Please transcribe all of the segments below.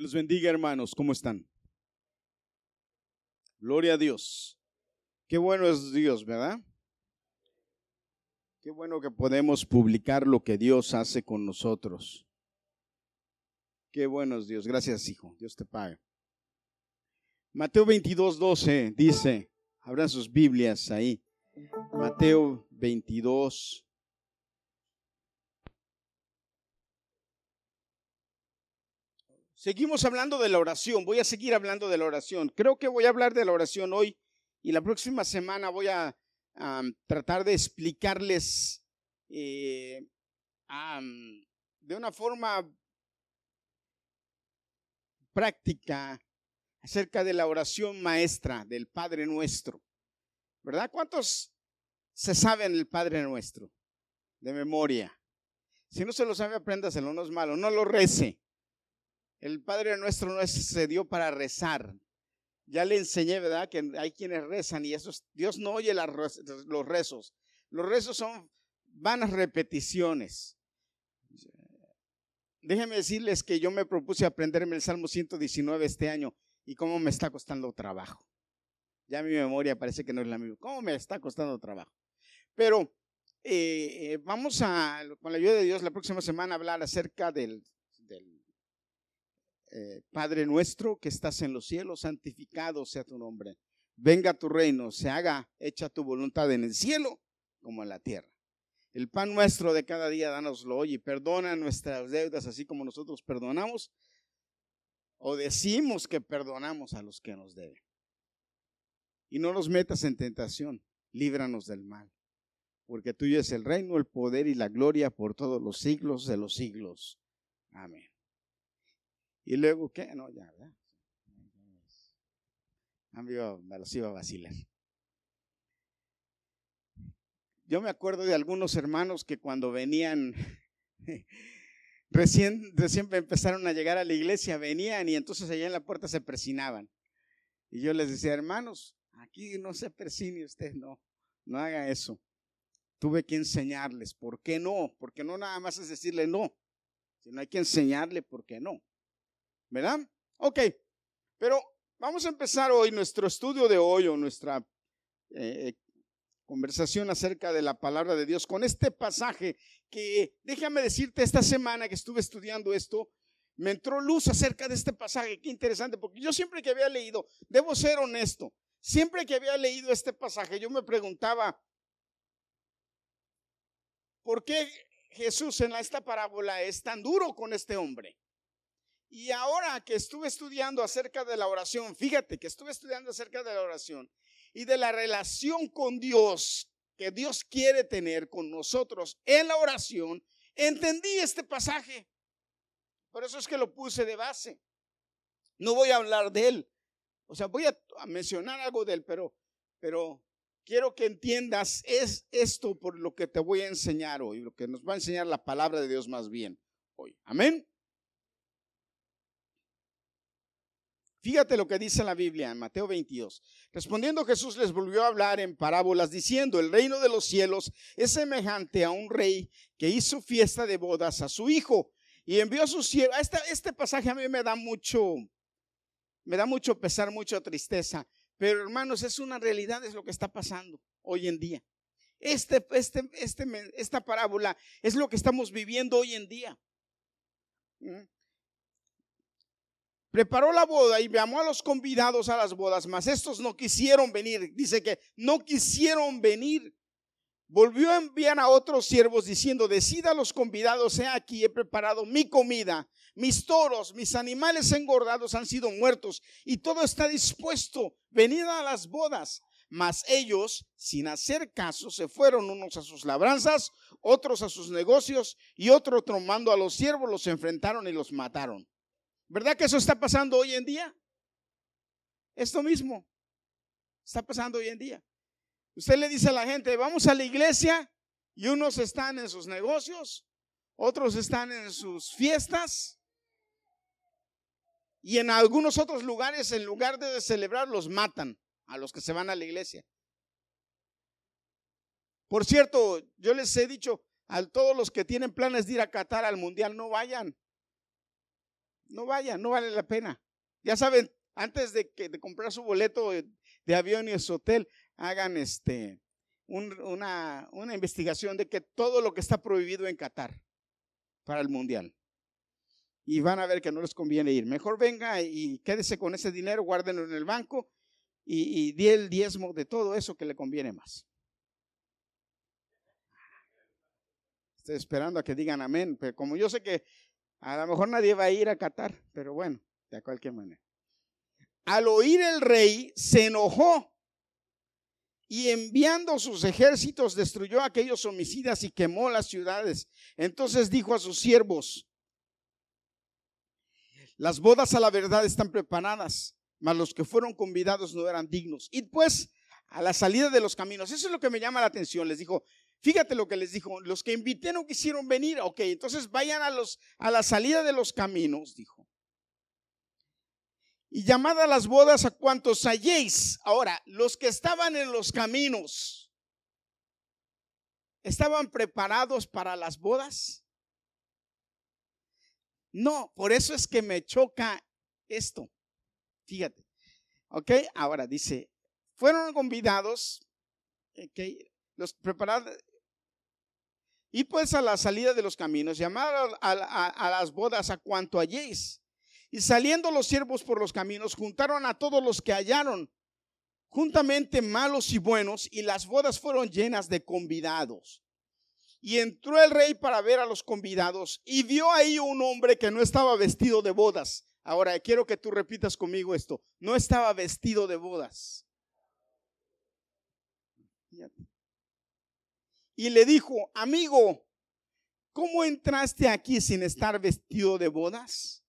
Les bendiga, hermanos. ¿Cómo están? Gloria a Dios. Qué bueno es Dios, ¿verdad? Qué bueno que podemos publicar lo que Dios hace con nosotros. Qué bueno es Dios. Gracias, hijo. Dios te pague. Mateo 22, 12 dice, abran sus Biblias ahí. Mateo 22, Seguimos hablando de la oración, voy a seguir hablando de la oración. Creo que voy a hablar de la oración hoy y la próxima semana voy a tratar de explicarles eh, de una forma práctica acerca de la oración maestra del Padre Nuestro. ¿Verdad? ¿Cuántos se saben el Padre Nuestro de memoria? Si no se lo sabe, apréndaselo, no es malo, no lo rece. El Padre nuestro no se dio para rezar. Ya le enseñé, ¿verdad? Que hay quienes rezan y Dios no oye los rezos. Los rezos son vanas repeticiones. Déjenme decirles que yo me propuse aprenderme el Salmo 119 este año y cómo me está costando trabajo. Ya mi memoria parece que no es la misma. ¿Cómo me está costando trabajo? Pero eh, eh, vamos a, con la ayuda de Dios, la próxima semana hablar acerca del eh, Padre nuestro que estás en los cielos, santificado sea tu nombre. Venga tu reino, se haga hecha tu voluntad en el cielo como en la tierra. El pan nuestro de cada día, dánoslo hoy y perdona nuestras deudas así como nosotros perdonamos o decimos que perdonamos a los que nos deben. Y no nos metas en tentación, líbranos del mal, porque tuyo es el reino, el poder y la gloria por todos los siglos de los siglos. Amén. Y luego, ¿qué? No, ya, ¿verdad? me los iba a vacilar. Yo me acuerdo de algunos hermanos que cuando venían, recién, recién empezaron a llegar a la iglesia, venían y entonces allá en la puerta se persinaban. Y yo les decía, hermanos, aquí no se persine usted, no, no haga eso. Tuve que enseñarles, ¿por qué no? Porque no nada más es decirle no, sino hay que enseñarle por qué no. ¿Verdad? Ok, pero vamos a empezar hoy nuestro estudio de hoy o nuestra eh, conversación acerca de la palabra de Dios con este pasaje que, déjame decirte, esta semana que estuve estudiando esto, me entró luz acerca de este pasaje. Qué interesante, porque yo siempre que había leído, debo ser honesto, siempre que había leído este pasaje, yo me preguntaba, ¿por qué Jesús en esta parábola es tan duro con este hombre? Y ahora que estuve estudiando acerca de la oración, fíjate que estuve estudiando acerca de la oración y de la relación con Dios que Dios quiere tener con nosotros en la oración, entendí este pasaje. Por eso es que lo puse de base. No voy a hablar de él. O sea, voy a, mencionar algo de él, pero, pero quiero que entiendas es esto por lo que te voy a enseñar hoy, lo que nos va a enseñar la palabra de Dios más bien hoy. Amén. Fíjate lo que dice la Biblia en Mateo 22. Respondiendo Jesús les volvió a hablar en parábolas diciendo, el reino de los cielos es semejante a un rey que hizo fiesta de bodas a su hijo y envió a su siervo. Este, este pasaje a mí me da mucho, me da mucho pesar, mucha tristeza, pero hermanos, es una realidad, es lo que está pasando hoy en día. Este, este, este, esta parábola es lo que estamos viviendo hoy en día. ¿Mm? Preparó la boda y llamó a los convidados a las bodas, mas estos no quisieron venir. Dice que no quisieron venir. Volvió a enviar a otros siervos diciendo, decida a los convidados, he aquí, he preparado mi comida, mis toros, mis animales engordados han sido muertos y todo está dispuesto, venid a las bodas. Mas ellos, sin hacer caso, se fueron unos a sus labranzas, otros a sus negocios y otro tomando a los siervos los enfrentaron y los mataron. ¿Verdad que eso está pasando hoy en día? Esto mismo está pasando hoy en día. Usted le dice a la gente, vamos a la iglesia y unos están en sus negocios, otros están en sus fiestas y en algunos otros lugares, en lugar de celebrar, los matan a los que se van a la iglesia. Por cierto, yo les he dicho a todos los que tienen planes de ir a Qatar al mundial, no vayan. No vayan, no vale la pena. Ya saben, antes de, que, de comprar su boleto de, avión y su hotel, hagan este, una, una investigación de que todo lo que está prohibido en Qatar para el mundial. Y van a ver que no les conviene ir. Mejor venga y quédese con ese dinero, guárdenlo en el banco y, y di el diezmo de todo eso que le conviene más. Estoy esperando a que digan amén, pero como yo sé que a lo mejor nadie va a ir a Qatar, pero bueno, de cualquier manera. Al oír el rey, se enojó y enviando sus ejércitos destruyó a aquellos homicidas y quemó las ciudades. Entonces dijo a sus siervos, las bodas a la verdad están preparadas, mas los que fueron convidados no eran dignos. Y pues a la salida de los caminos, eso es lo que me llama la atención, les dijo, Fíjate lo que les dijo, los que invité no quisieron venir, ok, entonces vayan a, los, a la salida de los caminos, dijo. Y llamad a las bodas a cuantos halléis. Ahora, los que estaban en los caminos, ¿estaban preparados para las bodas? No, por eso es que me choca esto. Fíjate. Ok, ahora dice, fueron convidados, okay, los preparados, y pues a la salida de los caminos, llamar a, las bodas a cuanto halléis. Y saliendo los siervos por los caminos, juntaron a todos los que hallaron, juntamente malos y buenos, y las bodas fueron llenas de convidados. Y entró el rey para ver a los convidados, y vio ahí un hombre que no estaba vestido de bodas. Ahora quiero que tú repitas conmigo esto. No estaba vestido de bodas y le dijo, amigo, ¿cómo entraste aquí sin estar vestido de bodas?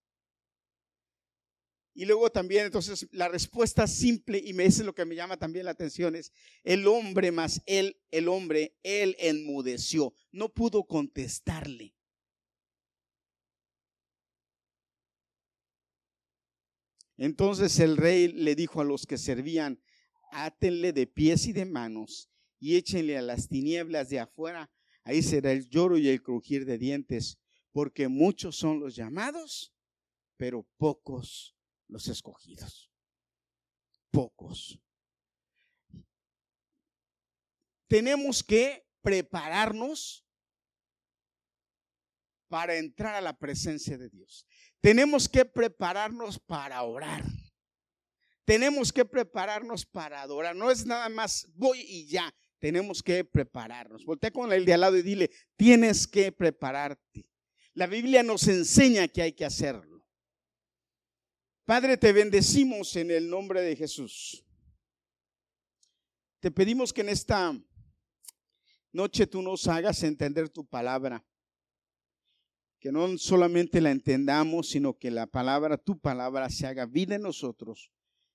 Y luego también, entonces, la respuesta simple, y me dice lo que me llama también la atención, es el hombre más él, el hombre, él enmudeció, no pudo contestarle. Entonces el rey le dijo a los que servían, átenle de pies y de manos y échenle a las tinieblas de afuera. Ahí será el lloro y el crujir de dientes, porque muchos son los llamados, pero pocos los escogidos. Pocos. Tenemos que prepararnos para entrar a la presencia de Dios. Tenemos que prepararnos para orar. Tenemos que prepararnos para adorar. No es nada más voy y ya tenemos que prepararnos. Voltea con el de al lado y dile, tienes que prepararte. La Biblia nos enseña que hay que hacerlo. Padre, te bendecimos en el nombre de Jesús. Te pedimos que en esta noche tú nos hagas entender tu palabra. Que no solamente la entendamos, sino que la palabra, tu palabra, se haga vida en nosotros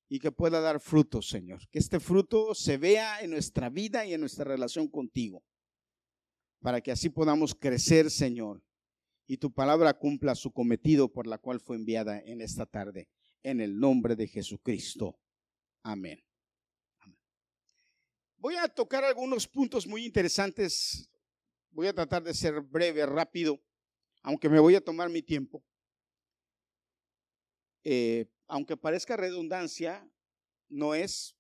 y que pueda dar fruto, Señor. Que este fruto se vea en nuestra vida y en nuestra relación contigo, para que así podamos crecer, Señor, y tu palabra cumpla su cometido por la cual fue enviada en esta tarde, en el nombre de Jesucristo. Amén. Voy a tocar algunos puntos muy interesantes. Voy a tratar de ser breve, rápido, aunque me voy a tomar mi tiempo. Eh, aunque parezca redundancia, no es,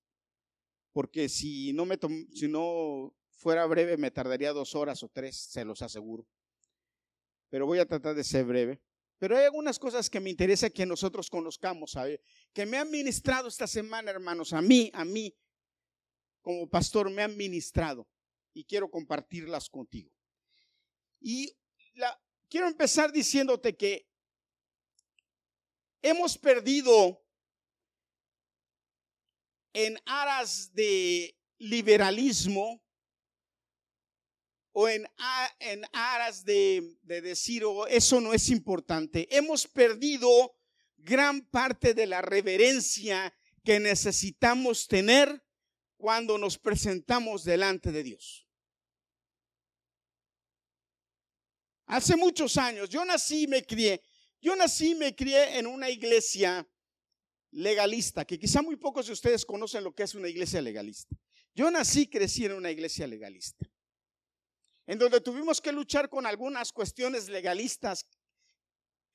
porque si no, me si no fuera breve me tardaría dos horas o tres, se los aseguro. Pero voy a tratar de ser breve. Pero hay algunas cosas que me interesa que nosotros conozcamos, que me han ministrado esta semana, hermanos, a mí, a mí, como pastor, me han ministrado y quiero compartirlas contigo. Y la, quiero empezar diciéndote que hemos perdido en aras de liberalismo o en, en aras de, de decir, oh, eso no es importante. Hemos perdido gran parte de la reverencia que necesitamos tener cuando nos presentamos delante de Dios. Hace muchos años, yo nací y me crié yo nací y me crié en una iglesia legalista, que quizá muy pocos de ustedes conocen lo que es una iglesia legalista. Yo nací y crecí en una iglesia legalista, en donde tuvimos que luchar con algunas cuestiones legalistas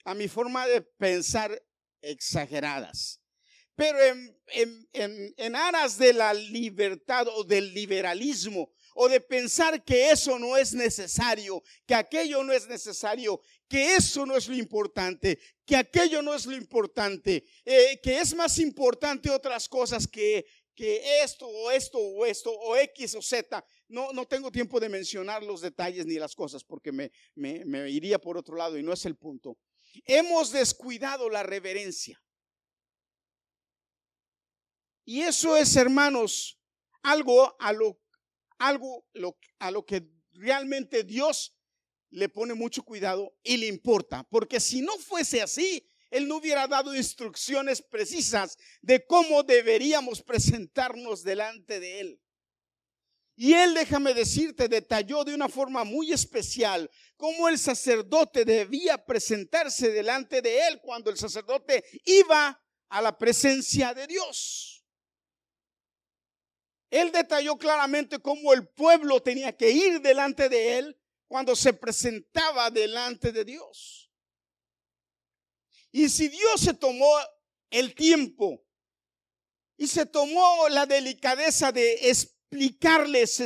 a mi forma de pensar, exageradas. Pero en, en, aras de la libertad o del liberalismo o de pensar que eso no es necesario, que aquello no es necesario, que eso no es lo importante, que aquello no es lo importante, eh, que es más importante otras cosas que, que esto o esto o esto o X o Z. No, no tengo tiempo de mencionar los detalles ni las cosas porque me, me, me iría por otro lado y no es el punto. Hemos descuidado la reverencia. Y eso es, hermanos, algo a lo, algo a lo que realmente Dios le pone mucho cuidado y le importa. Porque si no fuese así, Él no hubiera dado instrucciones precisas de cómo deberíamos presentarnos delante de Él. Y Él, déjame decirte, detalló de una forma muy especial cómo el sacerdote debía presentarse delante de Él cuando el sacerdote iba a la presencia de Dios. Él detalló claramente cómo el pueblo tenía que ir delante de él cuando se presentaba delante de Dios. Y si Dios se tomó el tiempo y se tomó la delicadeza de explicarles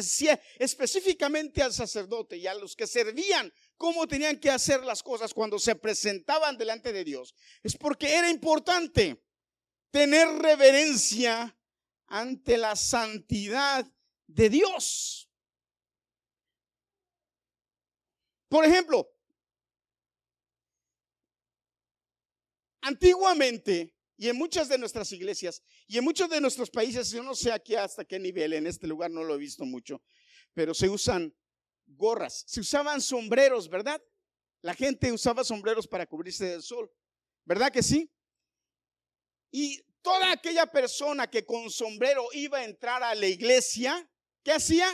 específicamente al sacerdote y a los que servían cómo tenían que hacer las cosas cuando se presentaban delante de Dios, es porque era importante tener reverencia ante la santidad de Dios. Por ejemplo, antiguamente y en muchas de nuestras iglesias y en muchos de nuestros países, yo no sé aquí hasta qué nivel, en este lugar no lo he visto mucho, pero se usan gorras, se usaban sombreros, ¿verdad? La gente usaba sombreros para cubrirse del sol, ¿verdad que sí? Y toda aquella persona que con sombrero iba a entrar a la iglesia, ¿qué hacía?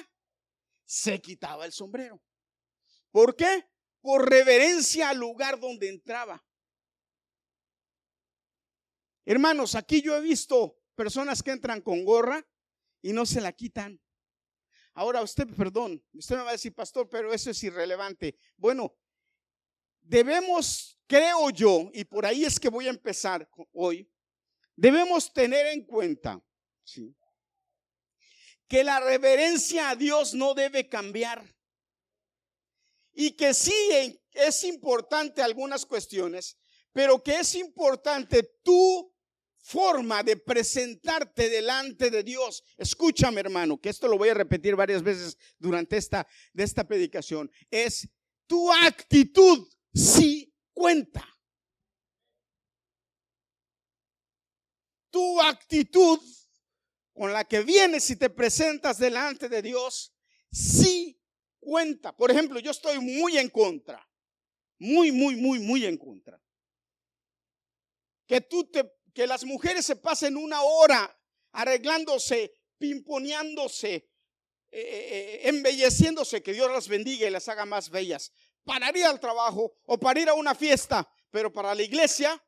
Se quitaba el sombrero. ¿Por qué? Por reverencia al lugar donde entraba. Hermanos, aquí yo he visto personas que entran con gorra y no se la quitan. Ahora usted, perdón, usted me va a decir, pastor, pero eso es irrelevante. Bueno, debemos, creo yo, y por ahí es que voy a empezar hoy, Debemos tener en cuenta que la reverencia a Dios no debe cambiar y que sí es importante algunas cuestiones, pero que es importante tu forma de presentarte delante de Dios. Escúchame, hermano, que esto lo voy a repetir varias veces durante esta de esta predicación, es tu actitud sí cuenta. Tu actitud con la que vienes y te presentas delante de Dios, sí cuenta. Por ejemplo, yo estoy muy en contra, muy, muy, muy, muy en contra. Que tú te, que las mujeres se pasen una hora arreglándose, pimponeándose, eh, eh, eh, embelleciéndose, que Dios las bendiga y las haga más bellas, para ir al trabajo o para ir a una fiesta, pero para la iglesia,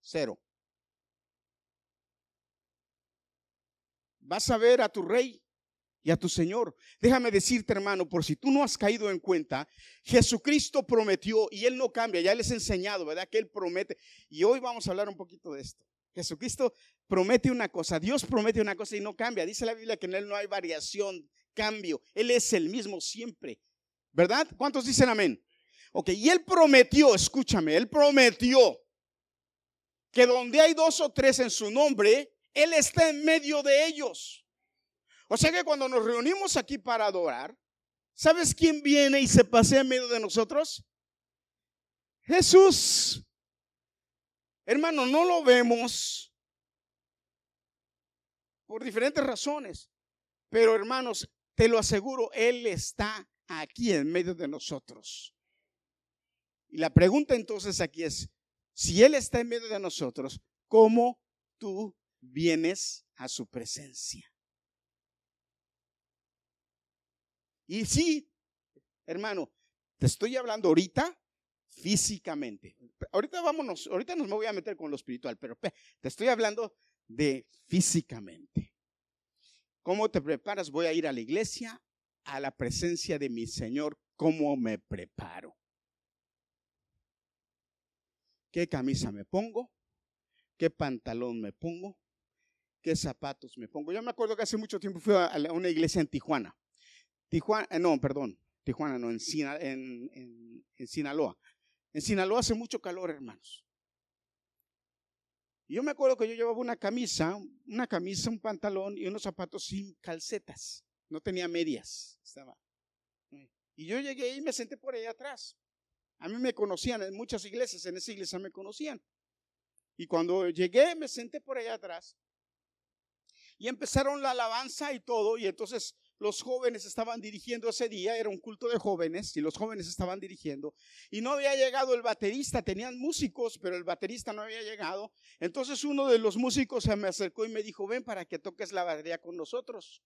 cero. Vas a ver a tu rey y a tu Señor. Déjame decirte, hermano, por si tú no has caído en cuenta, Jesucristo prometió y Él no cambia, ya les he enseñado, ¿verdad? Que Él promete. Y hoy vamos a hablar un poquito de esto. Jesucristo promete una cosa, Dios promete una cosa y no cambia. Dice la Biblia que en Él no hay variación, cambio. Él es el mismo siempre, ¿verdad? ¿Cuántos dicen amén? Ok, y Él prometió, escúchame, Él prometió que donde hay dos o tres en su nombre, él está en medio de ellos. O sea que cuando nos reunimos aquí para adorar, ¿sabes quién viene y se pasea en medio de nosotros? Jesús. Hermano, no lo vemos por diferentes razones, pero hermanos, te lo aseguro, Él está aquí en medio de nosotros. Y la pregunta entonces aquí es, si Él está en medio de nosotros, ¿cómo tú vienes a su presencia. Y sí, hermano, te estoy hablando ahorita físicamente. Ahorita vámonos, ahorita nos me voy a meter con lo espiritual, pero te estoy hablando de físicamente. ¿Cómo te preparas? Voy a ir a la iglesia, a la presencia de mi Señor. ¿Cómo me preparo? qué camisa me pongo, qué pantalón me pongo, qué zapatos me pongo. Yo me acuerdo que hace mucho tiempo fui a una iglesia en Tijuana. Tijuana, eh, no, perdón, Tijuana, no, en, Sinaloa. En Sinaloa hace mucho calor, hermanos. yo me acuerdo que yo llevaba una camisa, una camisa, un pantalón y unos zapatos sin calcetas. No tenía medias. Estaba. Y yo llegué y me senté por ahí atrás. A mí me conocían en muchas iglesias, en esa iglesia me conocían. Y cuando llegué, me senté por allá atrás. Y empezaron la alabanza y todo. Y entonces los jóvenes estaban dirigiendo ese día, era un culto de jóvenes, y los jóvenes estaban dirigiendo. Y no había llegado el baterista, tenían músicos, pero el baterista no había llegado. Entonces uno de los músicos se me acercó y me dijo, ven para que toques la batería con nosotros.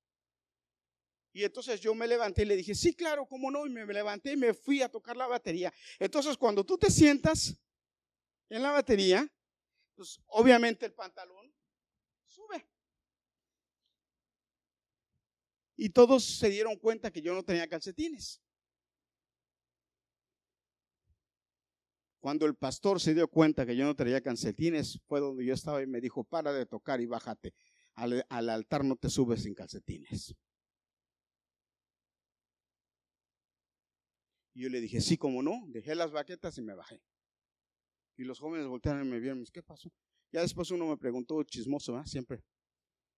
Y entonces yo me levanté y le dije, sí, claro, cómo no. Y me levanté y me fui a tocar la batería. Entonces cuando tú te sientas en la batería, pues obviamente el pantalón sube. Y todos se dieron cuenta que yo no tenía calcetines. Cuando el pastor se dio cuenta que yo no tenía calcetines, fue donde yo estaba y me dijo, para de tocar y bájate. Al, al altar no te subes sin calcetines. Y yo le dije, sí, como no, dejé las baquetas y me bajé. Y los jóvenes voltearon y me vieron, ¿qué pasó? Ya después uno me preguntó, chismoso, ¿eh? siempre.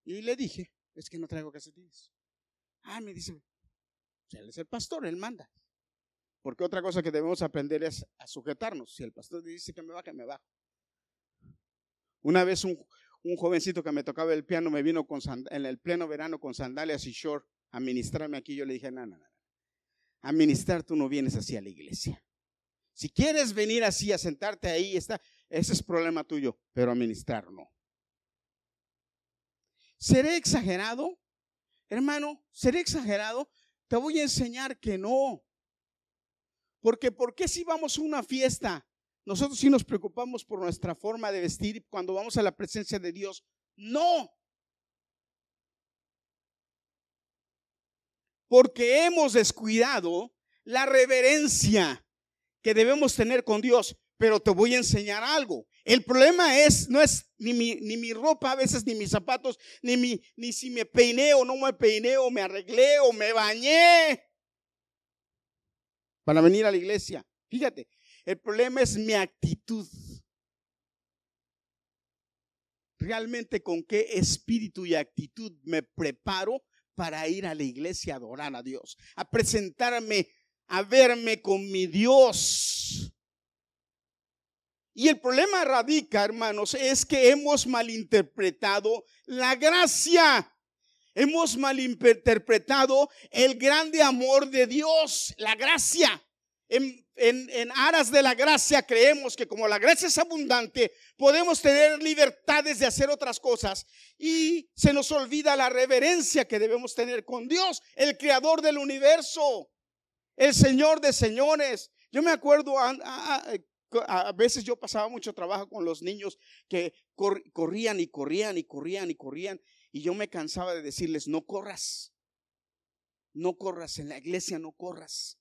Y le dije, es que no traigo calcetines. Ah, me dice, él es el pastor, él manda. Porque otra cosa que debemos aprender es a sujetarnos. Si el pastor dice que me baje, me bajo. Una vez un, jovencito que me tocaba el piano me vino con en el pleno verano con sandalias y short a ministrarme aquí. Yo le dije, no, no, no. A ministrar tú no vienes así a la iglesia. Si quieres venir así a sentarte ahí, está, ese es problema tuyo, pero a ministrar no. ¿Seré exagerado? Hermano, ¿seré exagerado? Te voy a enseñar que no. Porque ¿por qué si vamos a una fiesta? Nosotros sí nos preocupamos por nuestra forma de vestir cuando vamos a la presencia de Dios. No. Porque hemos descuidado la reverencia que debemos tener con Dios. Pero te voy a enseñar algo. El problema es, no es ni mi, ni mi ropa a veces, ni mis zapatos, ni, mi, ni si me peiné o no me peiné, o me arreglé, o me bañé para venir a la iglesia. Fíjate, el problema es mi actitud. Realmente con qué espíritu y actitud me preparo para ir a la iglesia a adorar a Dios, a presentarme, a verme con mi Dios. Y el problema radica, hermanos, es que hemos malinterpretado la gracia. Hemos malinterpretado el grande amor de Dios, la gracia. En, aras de la gracia creemos que como la gracia es abundante, podemos tener libertades de hacer otras cosas y se nos olvida la reverencia que debemos tener con Dios, el creador del universo, el Señor de señores. Yo me acuerdo veces yo pasaba mucho trabajo con los niños que corrían y corrían y corrían y corrían y yo me cansaba de decirles, no corras, no corras, en la iglesia no corras.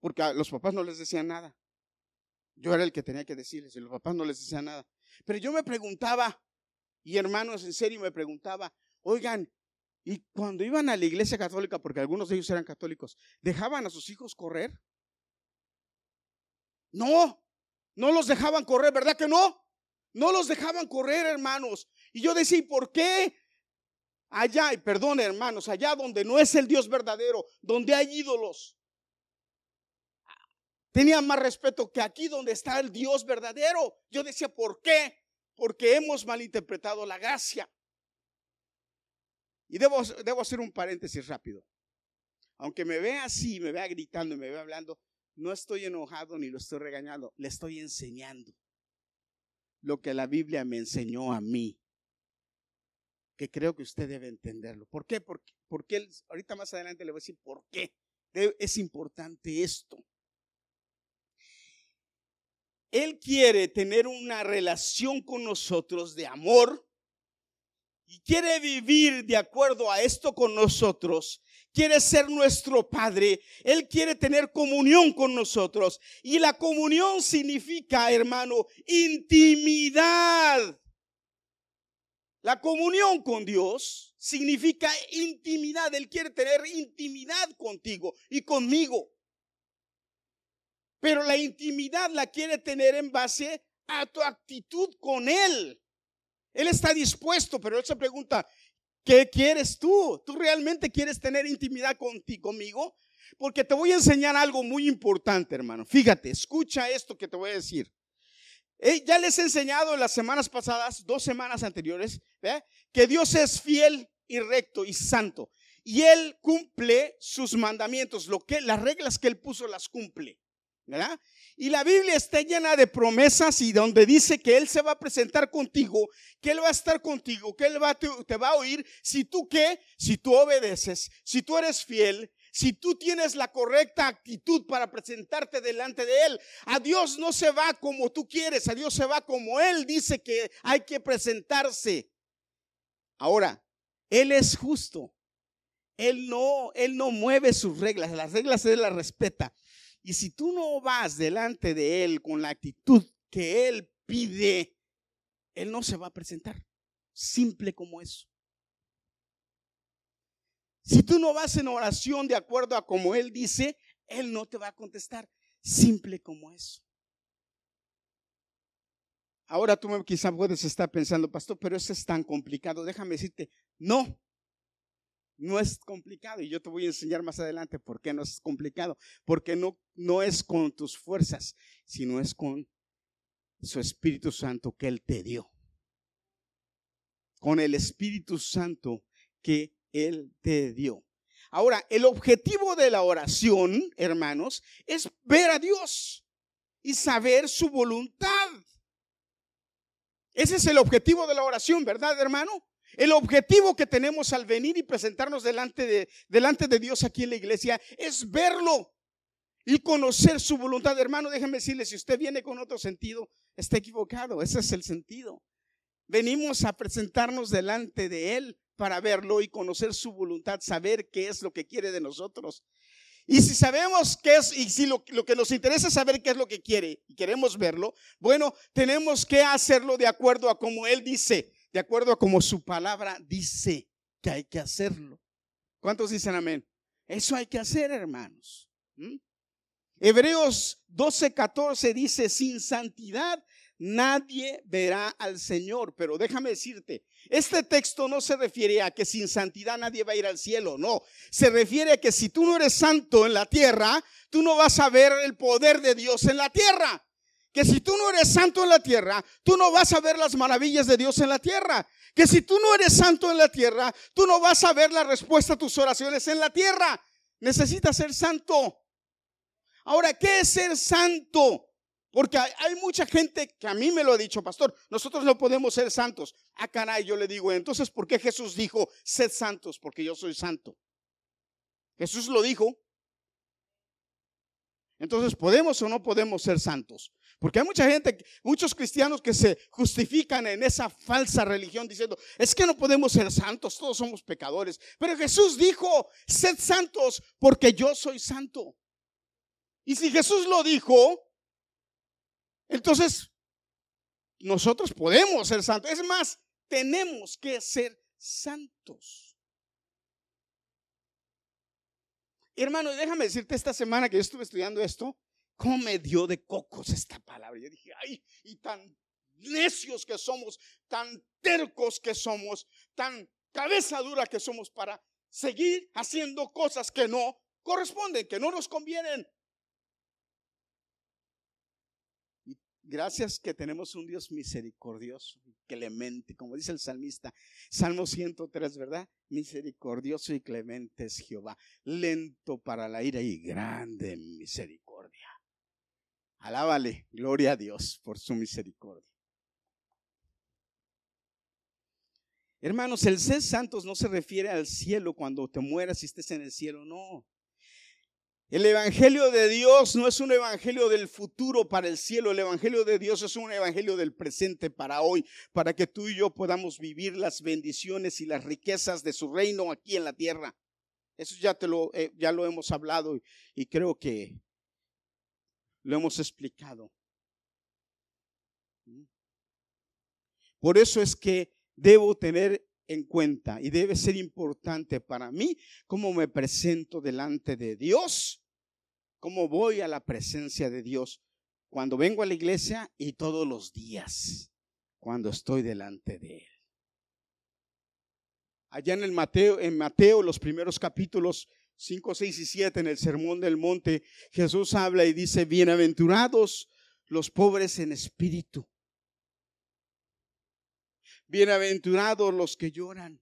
Porque a los papás no les decían nada. Yo era el que tenía que decirles y los papás no les decían nada. Pero yo me preguntaba, y hermanos en serio me preguntaba, oigan, y cuando iban a la iglesia católica, porque algunos de ellos eran católicos, ¿dejaban a sus hijos correr? No, no los dejaban correr, ¿verdad que no? No los dejaban correr, hermanos. Y yo decía, ¿y por qué? Allá, y perdón, hermanos, allá donde no es el Dios verdadero, donde hay ídolos, tenían más respeto que aquí donde está el Dios verdadero. Yo decía, ¿por qué? Porque hemos malinterpretado la gracia. Y debo, debo hacer un paréntesis rápido. Aunque me vea así, me vea gritando y me vea hablando, no estoy enojado ni lo estoy regañando, le estoy enseñando lo que la Biblia me enseñó a mí, que creo que usted debe entenderlo. ¿Por qué? Porque, porque ahorita más adelante le voy a decir por qué es importante esto. Él quiere tener una relación con nosotros de amor y quiere vivir de acuerdo a esto con nosotros, quiere ser nuestro Padre, Él quiere tener comunión con nosotros. Y la comunión significa, hermano, intimidad. La comunión con Dios significa intimidad. Él quiere tener intimidad contigo y conmigo. Pero la intimidad la quiere tener en base a tu actitud con Él. Él está dispuesto, pero Él se pregunta, ¿qué quieres tú? ¿Tú realmente quieres tener intimidad contigo, conmigo? Porque te voy a enseñar algo muy importante, hermano. Fíjate, escucha esto que te voy a decir. Eh, ya les he enseñado en las semanas pasadas, dos semanas anteriores, que Dios es fiel y recto y santo. Y Él cumple sus mandamientos, lo que, las reglas que Él puso las cumple. ¿verdad? Y la Biblia está llena de promesas y donde dice que Él se va a presentar contigo, que Él va a estar contigo, que Él va, te, te va a oír. Si tú qué, si tú obedeces, si tú eres fiel, si tú tienes la correcta actitud para presentarte delante de Él. A Dios no se va como tú quieres, a Dios se va como Él dice que hay que presentarse. Ahora, Él es justo. Él no, Él no mueve sus reglas, las reglas Él las respeta. Y si tú no vas delante de Él con la actitud que Él pide, Él no se va a presentar. Simple como eso. Si tú no vas en oración de acuerdo a como Él dice, Él no te va a contestar. Simple como eso. Ahora tú quizá puedes estar pensando, pastor, pero eso es tan complicado. Déjame decirte, no, no es complicado y yo te voy a enseñar más adelante por qué no es complicado. Porque no, no es con tus fuerzas, sino es con su Espíritu Santo que Él te dio. Con el Espíritu Santo que Él te dio. Ahora, el objetivo de la oración, hermanos, es ver a Dios y saber su voluntad. Ese es el objetivo de la oración, ¿verdad, hermano? El objetivo que tenemos al venir y presentarnos delante de, delante de Dios aquí en la iglesia es verlo y conocer su voluntad. Hermano, déjeme decirle, si usted viene con otro sentido, está equivocado. Ese es el sentido. Venimos a presentarnos delante de Él para verlo y conocer su voluntad, saber qué es lo que quiere de nosotros. Y si sabemos qué es, y si lo, lo, que nos interesa es saber qué es lo que quiere y queremos verlo, bueno, tenemos que hacerlo de acuerdo a como Él dice de acuerdo a como su palabra dice que hay que hacerlo. ¿Cuántos dicen amén? Eso hay que hacer, hermanos. Hebreos 12, 14 dice, sin santidad nadie verá al Señor. Pero déjame decirte, este texto no se refiere a que sin santidad nadie va a ir al cielo, no. Se refiere a que si tú no eres santo en la tierra, tú no vas a ver el poder de Dios en la tierra que si tú no eres santo en la tierra, tú no vas a ver las maravillas de Dios en la tierra. Que si tú no eres santo en la tierra, tú no vas a ver la respuesta a tus oraciones en la tierra. Necesitas ser santo. Ahora, ¿qué es ser santo? Porque hay, mucha gente que a mí me lo ha dicho, pastor, nosotros no podemos ser santos. Ah, caray, yo le digo, entonces, ¿por qué Jesús dijo, sed santos? Porque yo soy santo. Jesús lo dijo. Entonces, ¿podemos o no podemos ser santos? Porque hay mucha gente, muchos cristianos que se justifican en esa falsa religión diciendo, es que no podemos ser santos, todos somos pecadores. Pero Jesús dijo, sed santos porque yo soy santo. Y si Jesús lo dijo, entonces nosotros podemos ser santos. Es más, tenemos que ser santos. Hermano, déjame decirte esta semana que yo estuve estudiando esto, ¿Cómo me dio de cocos esta palabra? Yo dije, ay, y tan necios que somos, tan tercos que somos, tan cabeza dura que somos para seguir haciendo cosas que no corresponden, que no nos convienen. Y gracias que tenemos un Dios misericordioso, clemente, como dice el salmista, Salmo 103, ¿verdad? Misericordioso y clemente es Jehová, lento para la ira y grande en misericordia. Alábale, gloria a Dios por su misericordia. Hermanos, el ser santos no se refiere al cielo cuando te mueras y estés en el cielo, no. El Evangelio de Dios no es un Evangelio del futuro para el cielo, el Evangelio de Dios es un Evangelio del presente para hoy, para que tú y yo podamos vivir las bendiciones y las riquezas de su reino aquí en la tierra. Eso ya, te lo, eh, ya lo hemos hablado y creo que lo hemos explicado. Por eso es que debo tener en cuenta y debe ser importante para mí cómo me presento delante de Dios, cómo voy a la presencia de Dios cuando vengo a la iglesia y todos los días cuando estoy delante de Él. Allá en el Mateo, en Mateo, los primeros capítulos 5, 6 y 7, en el Sermón del Monte, Jesús habla y dice, bienaventurados los pobres en espíritu Bienaventurados los que lloran.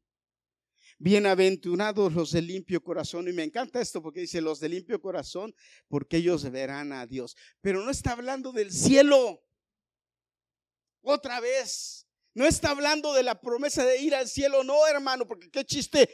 Bienaventurados los de limpio corazón. Y me encanta esto porque dice los de limpio corazón, porque ellos verán a Dios. Pero no está hablando del cielo. Otra vez. No está hablando de la promesa de ir al cielo. No, hermano, porque qué chiste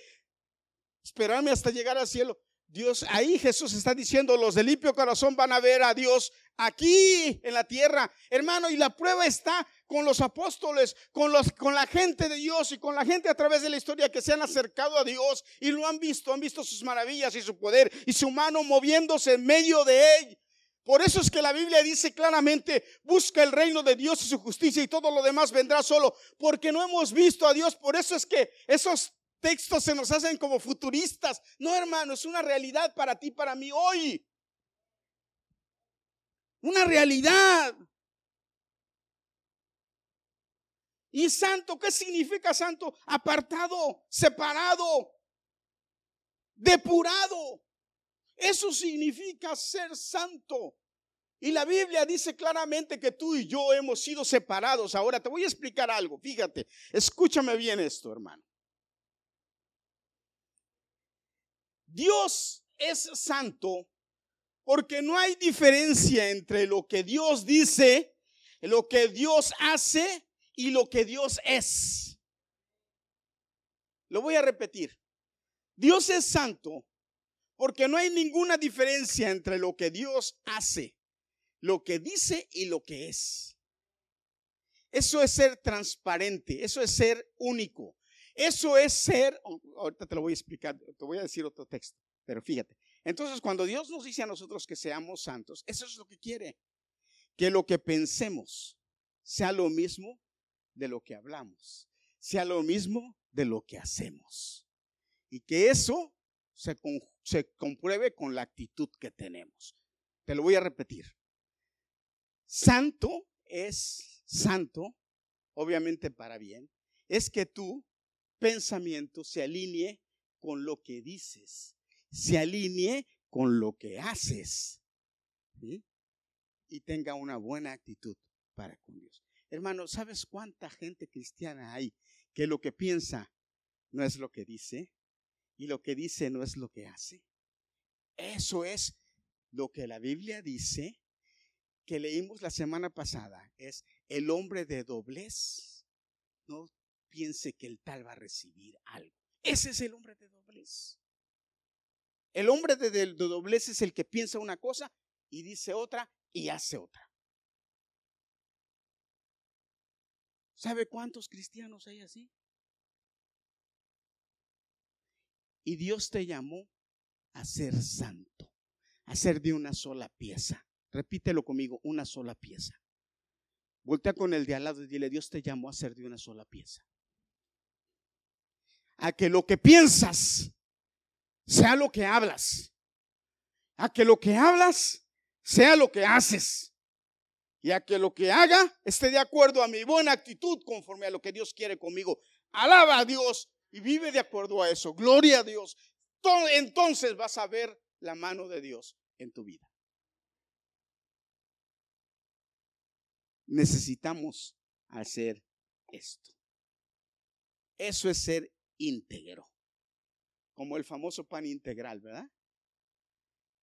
esperarme hasta llegar al cielo. Dios, ahí Jesús está diciendo, los de limpio corazón van a ver a Dios aquí en la tierra. Hermano, y la prueba está con los apóstoles, con, los, con la gente de Dios y con la gente a través de la historia que se han acercado a Dios y lo han visto, han visto sus maravillas y su poder y su mano moviéndose en medio de él. Por eso es que la Biblia dice claramente, busca el reino de Dios y su justicia y todo lo demás vendrá solo, porque no hemos visto a Dios. Por eso es que esos textos se nos hacen como futuristas. No, hermano, es una realidad para ti, para mí hoy. Una realidad. ¿Y santo? ¿Qué significa santo? Apartado, separado, depurado. Eso significa ser santo. Y la Biblia dice claramente que tú y yo hemos sido separados. Ahora te voy a explicar algo. Fíjate, escúchame bien esto, hermano. Dios es santo porque no hay diferencia entre lo que Dios dice, lo que Dios hace y lo que Dios es. Lo voy a repetir. Dios es santo porque no hay ninguna diferencia entre lo que Dios hace, lo que dice y lo que es. Eso es ser transparente, eso es ser único, eso es ser, ahorita te lo voy a explicar, te voy a decir otro texto, pero fíjate. Entonces, cuando Dios nos dice a nosotros que seamos santos, eso es lo que quiere, que lo que pensemos sea lo mismo de lo que hablamos, sea lo mismo de lo que hacemos. Y que eso se, compruebe con la actitud que tenemos. Te lo voy a repetir. Santo es santo, obviamente para bien, es que tu pensamiento se alinee con lo que dices, se alinee con lo que haces y tenga una buena actitud para con Dios. Hermano, ¿sabes cuánta gente cristiana hay que lo que piensa no es lo que dice y lo que dice no es lo que hace? Eso es lo que la Biblia dice que leímos la semana pasada. Es el hombre de doblez. No piense que el tal va a recibir algo. Ese es el hombre de doblez. El hombre de, doblez es el que piensa una cosa y dice otra y hace otra. ¿Sabe cuántos cristianos hay así? Y Dios te llamó a ser santo, a ser de una sola pieza. Repítelo conmigo, una sola pieza. Voltea con el de al lado y dile, Dios te llamó a ser de una sola pieza. A que lo que piensas sea lo que hablas. A que lo que hablas sea lo que haces y a que lo que haga esté de acuerdo a mi buena actitud conforme a lo que Dios quiere conmigo. Alaba a Dios y vive de acuerdo a eso. Gloria a Dios. Entonces vas a ver la mano de Dios en tu vida. Necesitamos hacer esto. Eso es ser íntegro. Como el famoso pan integral, ¿verdad?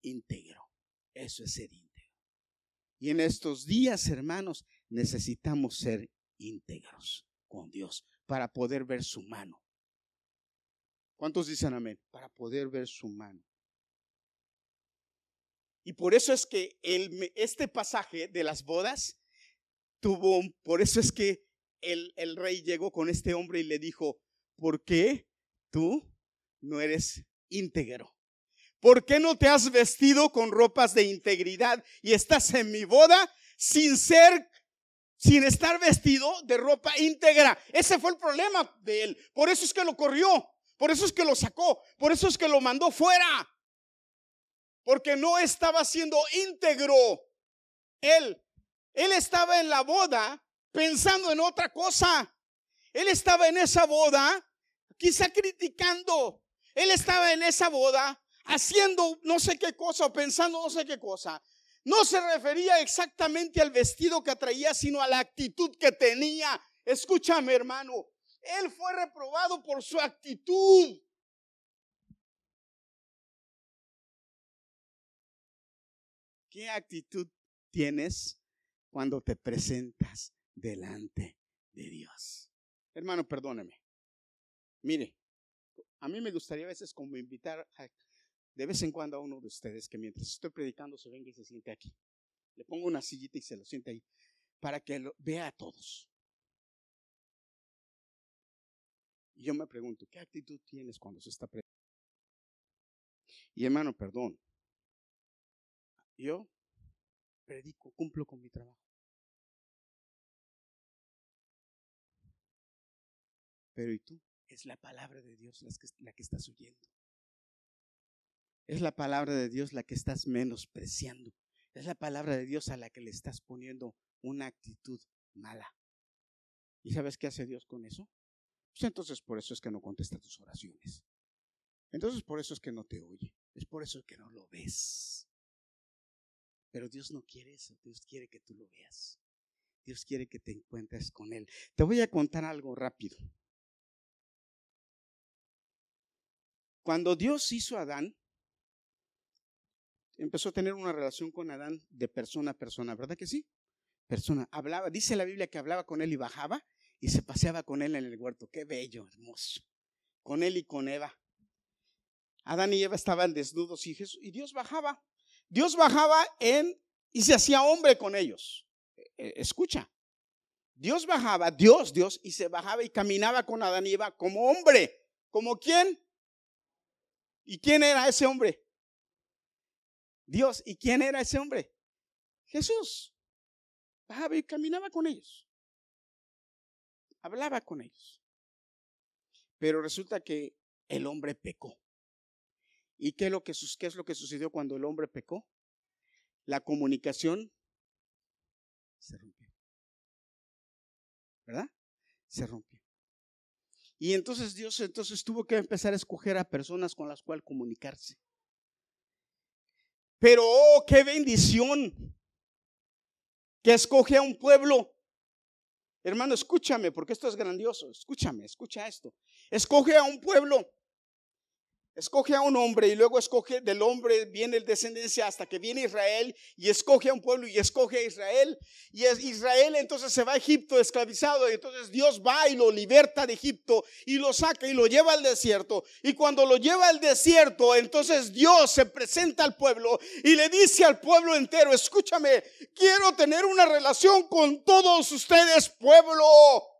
Íntegro. Eso es ser íntegro. Y en estos días, hermanos, necesitamos ser íntegros con Dios para poder ver su mano. ¿Cuántos dicen amén? Para poder ver su mano. Y por eso es que este pasaje de las bodas tuvo, por eso es que el rey llegó con este hombre y le dijo, ¿por qué tú no eres íntegro? ¿Por qué no te has vestido con ropas de integridad y estás en mi boda sin ser, sin estar vestido de ropa íntegra? Ese fue el problema de él. Por eso es que lo corrió. Por eso es que lo sacó. Por eso es que lo mandó fuera. Porque no estaba siendo íntegro. Él, él estaba en la boda pensando en otra cosa. Él estaba en esa boda, quizá criticando. Él estaba en esa boda haciendo no sé qué cosa o pensando no sé qué cosa. No se refería exactamente al vestido que traía, sino a la actitud que tenía. Escúchame, hermano. Él fue reprobado por su actitud. ¿Qué actitud tienes cuando te presentas delante de Dios? Hermano, perdóneme. Mire, a mí me gustaría a veces como invitar de vez en cuando a uno de ustedes que mientras estoy predicando se venga y se siente aquí. Le pongo una sillita y se lo siente ahí para que lo vea a todos. Y yo me pregunto, ¿qué actitud tienes cuando se está predicando? Y hermano, perdón. Yo predico, cumplo con mi trabajo. Pero ¿y tú? Es la palabra de Dios la que, la que estás oyendo. Es la palabra de Dios la que estás menospreciando. Es la palabra de Dios a la que le estás poniendo una actitud mala. ¿Y sabes qué hace Dios con eso? Pues entonces por eso es que no contesta tus oraciones. Entonces por eso es que no te oye. Es por eso que no lo ves. Pero Dios no quiere eso. Dios quiere que tú lo veas. Dios quiere que te encuentres con Él. Te voy a contar algo rápido. Cuando Dios hizo a Adán, empezó a tener una relación con Adán de persona a persona, ¿verdad que sí? Persona, hablaba, dice la Biblia que hablaba con él y bajaba y se paseaba con él en el huerto. Qué bello, hermoso. Con él y con Eva. Adán y Eva estaban desnudos y, y Dios bajaba. Dios bajaba en y se hacía hombre con ellos. E, e, escucha. Dios bajaba, Dios, Dios, y se bajaba y caminaba con Adán y Eva como hombre. ¿Como quién? ¿Y quién era ese hombre? Dios. ¿Y quién era ese hombre? Jesús. Caminaba con ellos hablaba con ellos. Pero resulta que el hombre pecó. ¿Y que, qué es lo que sucedió cuando el hombre pecó? La comunicación se rompió. ¿Verdad? Se rompió. Y entonces Dios entonces tuvo que empezar a escoger a personas con las cuales comunicarse. Pero, oh, qué bendición que escoge a un pueblo Hermano, escúchame, porque esto es grandioso. Escúchame, escucha esto. Escoge a un pueblo Escoge a un hombre y luego escoge del hombre, viene el descendencia hasta que viene Israel y escoge a un pueblo y escoge a Israel. Y Israel entonces se va a Egipto esclavizado y entonces Dios va y lo liberta de Egipto y lo saca y lo lleva al desierto. Y cuando lo lleva al desierto, entonces Dios se presenta al pueblo y le dice al pueblo entero, escúchame, quiero tener una relación con todos ustedes, pueblo.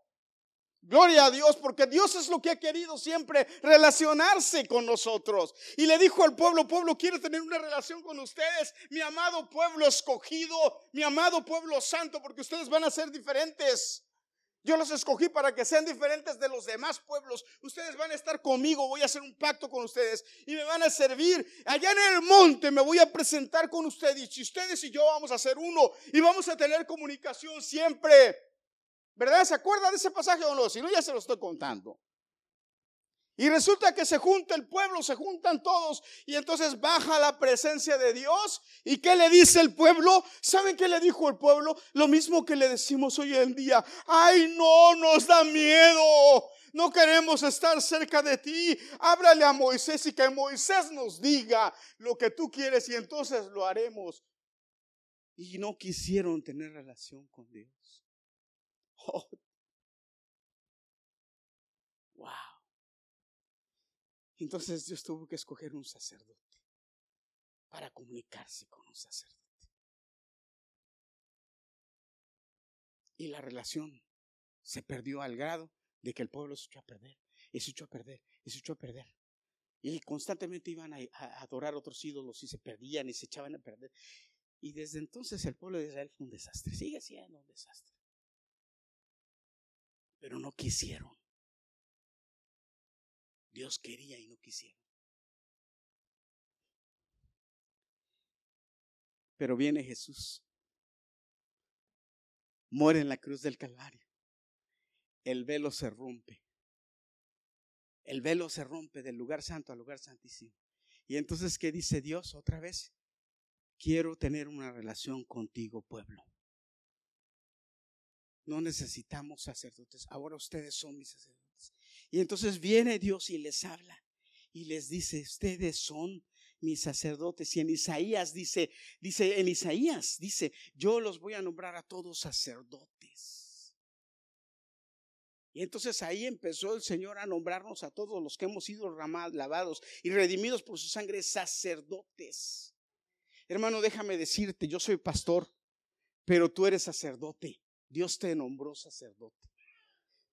Gloria a Dios, porque Dios es lo que ha querido siempre relacionarse con nosotros. Y le dijo al pueblo, pueblo, quiero tener una relación con ustedes, mi amado pueblo escogido, mi amado pueblo santo, porque ustedes van a ser diferentes. Yo los escogí para que sean diferentes de los demás pueblos. Ustedes van a estar conmigo, voy a hacer un pacto con ustedes y me van a servir. Allá en el monte me voy a presentar con ustedes y ustedes y yo vamos a ser uno y vamos a tener comunicación siempre. ¿Verdad? ¿Se acuerda de ese pasaje o no? Si no, ya se lo estoy contando. Y resulta que se junta el pueblo, se juntan todos y entonces baja la presencia de Dios. ¿Y qué le dice el pueblo? ¿Saben qué le dijo el pueblo? Lo mismo que le decimos hoy en día. Ay, no, nos da miedo. No queremos estar cerca de ti. Háblale a Moisés y que Moisés nos diga lo que tú quieres y entonces lo haremos. Y no quisieron tener relación con Dios. Wow. Entonces Dios tuvo que escoger un sacerdote. para comunicarse con un sacerdote. Y la relación se perdió al grado de que el pueblo se echó a perder, y se echó a perder, y se echó a perder. Y constantemente iban a, adorar otros ídolos y se perdían y se echaban a perder. Y desde entonces el pueblo de Israel fue un desastre, sigue siendo un desastre. Pero no quisieron. Dios quería y no quisieron. Pero viene Jesús. Muere en la cruz del Calvario. El velo se rompe. El velo se rompe del lugar santo al lugar santísimo. Y entonces, ¿qué dice Dios otra vez? Quiero tener una relación contigo, pueblo. No necesitamos sacerdotes. Ahora ustedes son mis sacerdotes. Y entonces viene Dios y les habla y les dice, ustedes son mis sacerdotes. Y en Isaías dice, dice, en Isaías dice, yo los voy a nombrar a todos sacerdotes. Y entonces ahí empezó el Señor a nombrarnos a todos los que hemos sido lavados y redimidos por su sangre sacerdotes. Hermano, déjame decirte, yo soy pastor, pero tú eres sacerdote. Dios te nombró sacerdote.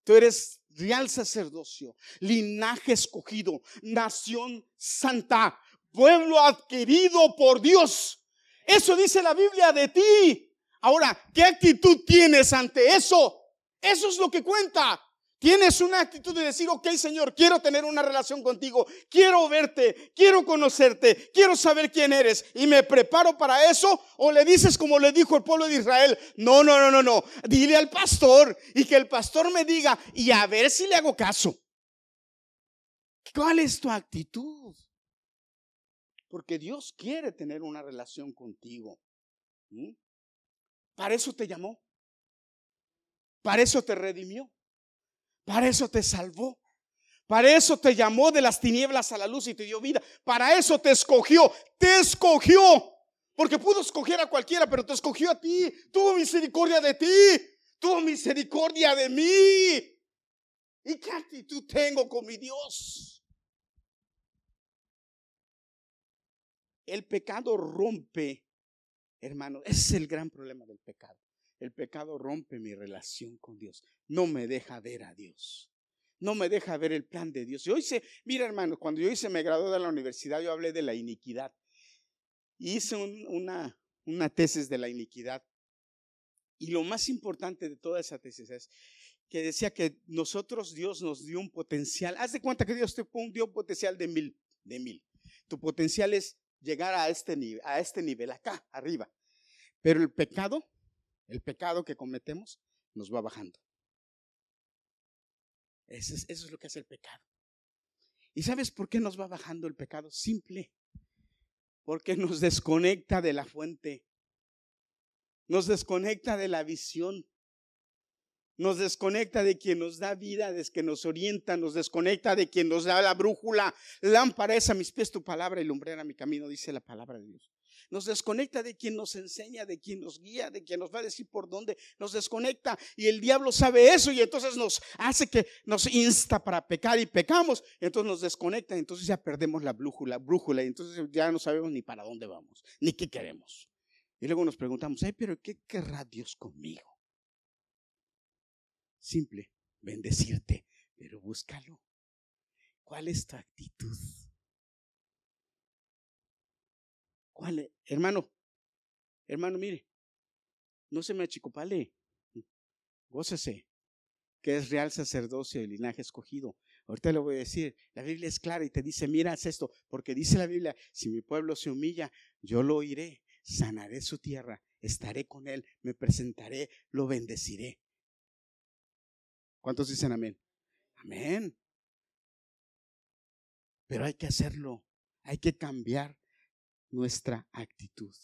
Tú eres real sacerdocio, linaje escogido, nación santa, pueblo adquirido por Dios. Eso dice la Biblia de ti. Ahora, ¿qué actitud tienes ante eso? Eso es lo que cuenta. Tienes una actitud de decir, ok Señor, quiero tener una relación contigo, quiero verte, quiero conocerte, quiero saber quién eres y me preparo para eso. O le dices como le dijo el pueblo de Israel, no, no, no, no, no, dile al pastor y que el pastor me diga y a ver si le hago caso. ¿Cuál es tu actitud? Porque Dios quiere tener una relación contigo. Para eso te llamó. Para eso te redimió. Para eso te salvó. Para eso te llamó de las tinieblas a la luz y te dio vida. Para eso te escogió. Te escogió. Porque pudo escoger a cualquiera, pero te escogió a ti. Tuvo misericordia de ti. Tuvo misericordia de mí. ¿Y qué actitud tengo con mi Dios? El pecado rompe, hermano, ese es el gran problema del pecado. El pecado rompe mi relación con Dios. No me deja ver a Dios. No me deja ver el plan de Dios. Yo hice, mira hermano, cuando yo hice, me gradué de la universidad, yo hablé de la iniquidad. Hice una, una tesis de la iniquidad. Y lo más importante de toda esa tesis es que decía que nosotros, Dios nos dio un potencial. Haz de cuenta que Dios te dio un potencial de mil, de mil. Tu potencial es llegar a este a este nivel, acá, arriba. Pero el pecado, el pecado que cometemos, nos va bajando. Eso es, lo que hace el pecado. ¿Y sabes por qué nos va bajando el pecado? Simple. Porque nos desconecta de la fuente. Nos desconecta de la visión. Nos desconecta de quien nos da vida, de quien nos orienta, nos desconecta de quien nos da la brújula. Lámpara es a mis pies tu palabra y lumbrera mi camino, dice la palabra de Dios. Nos desconecta de quien nos enseña, de quien nos guía, de quien nos va a decir por dónde. Nos desconecta y el diablo sabe eso y entonces nos hace que nos insta para pecar y pecamos. Entonces nos desconecta y entonces ya perdemos la brújula, brújula y entonces ya no sabemos ni para dónde vamos, ni qué queremos. Y luego nos preguntamos, ay, pero ¿qué querrá Dios conmigo? Simple, bendecirte, pero búscalo. ¿Cuál es tu actitud? ¿Cuál es? Hermano, hermano, mire, no se me achicopale, gócese, que es real sacerdocio y linaje escogido. Ahorita le voy a decir, la Biblia es clara y te dice, mira, esto, porque dice la Biblia, si mi pueblo se humilla, yo lo oiré, sanaré su tierra, estaré con él, me presentaré, lo bendeciré. ¿Cuántos dicen amén? Amén. Pero hay que hacerlo, hay que cambiar nuestra actitud.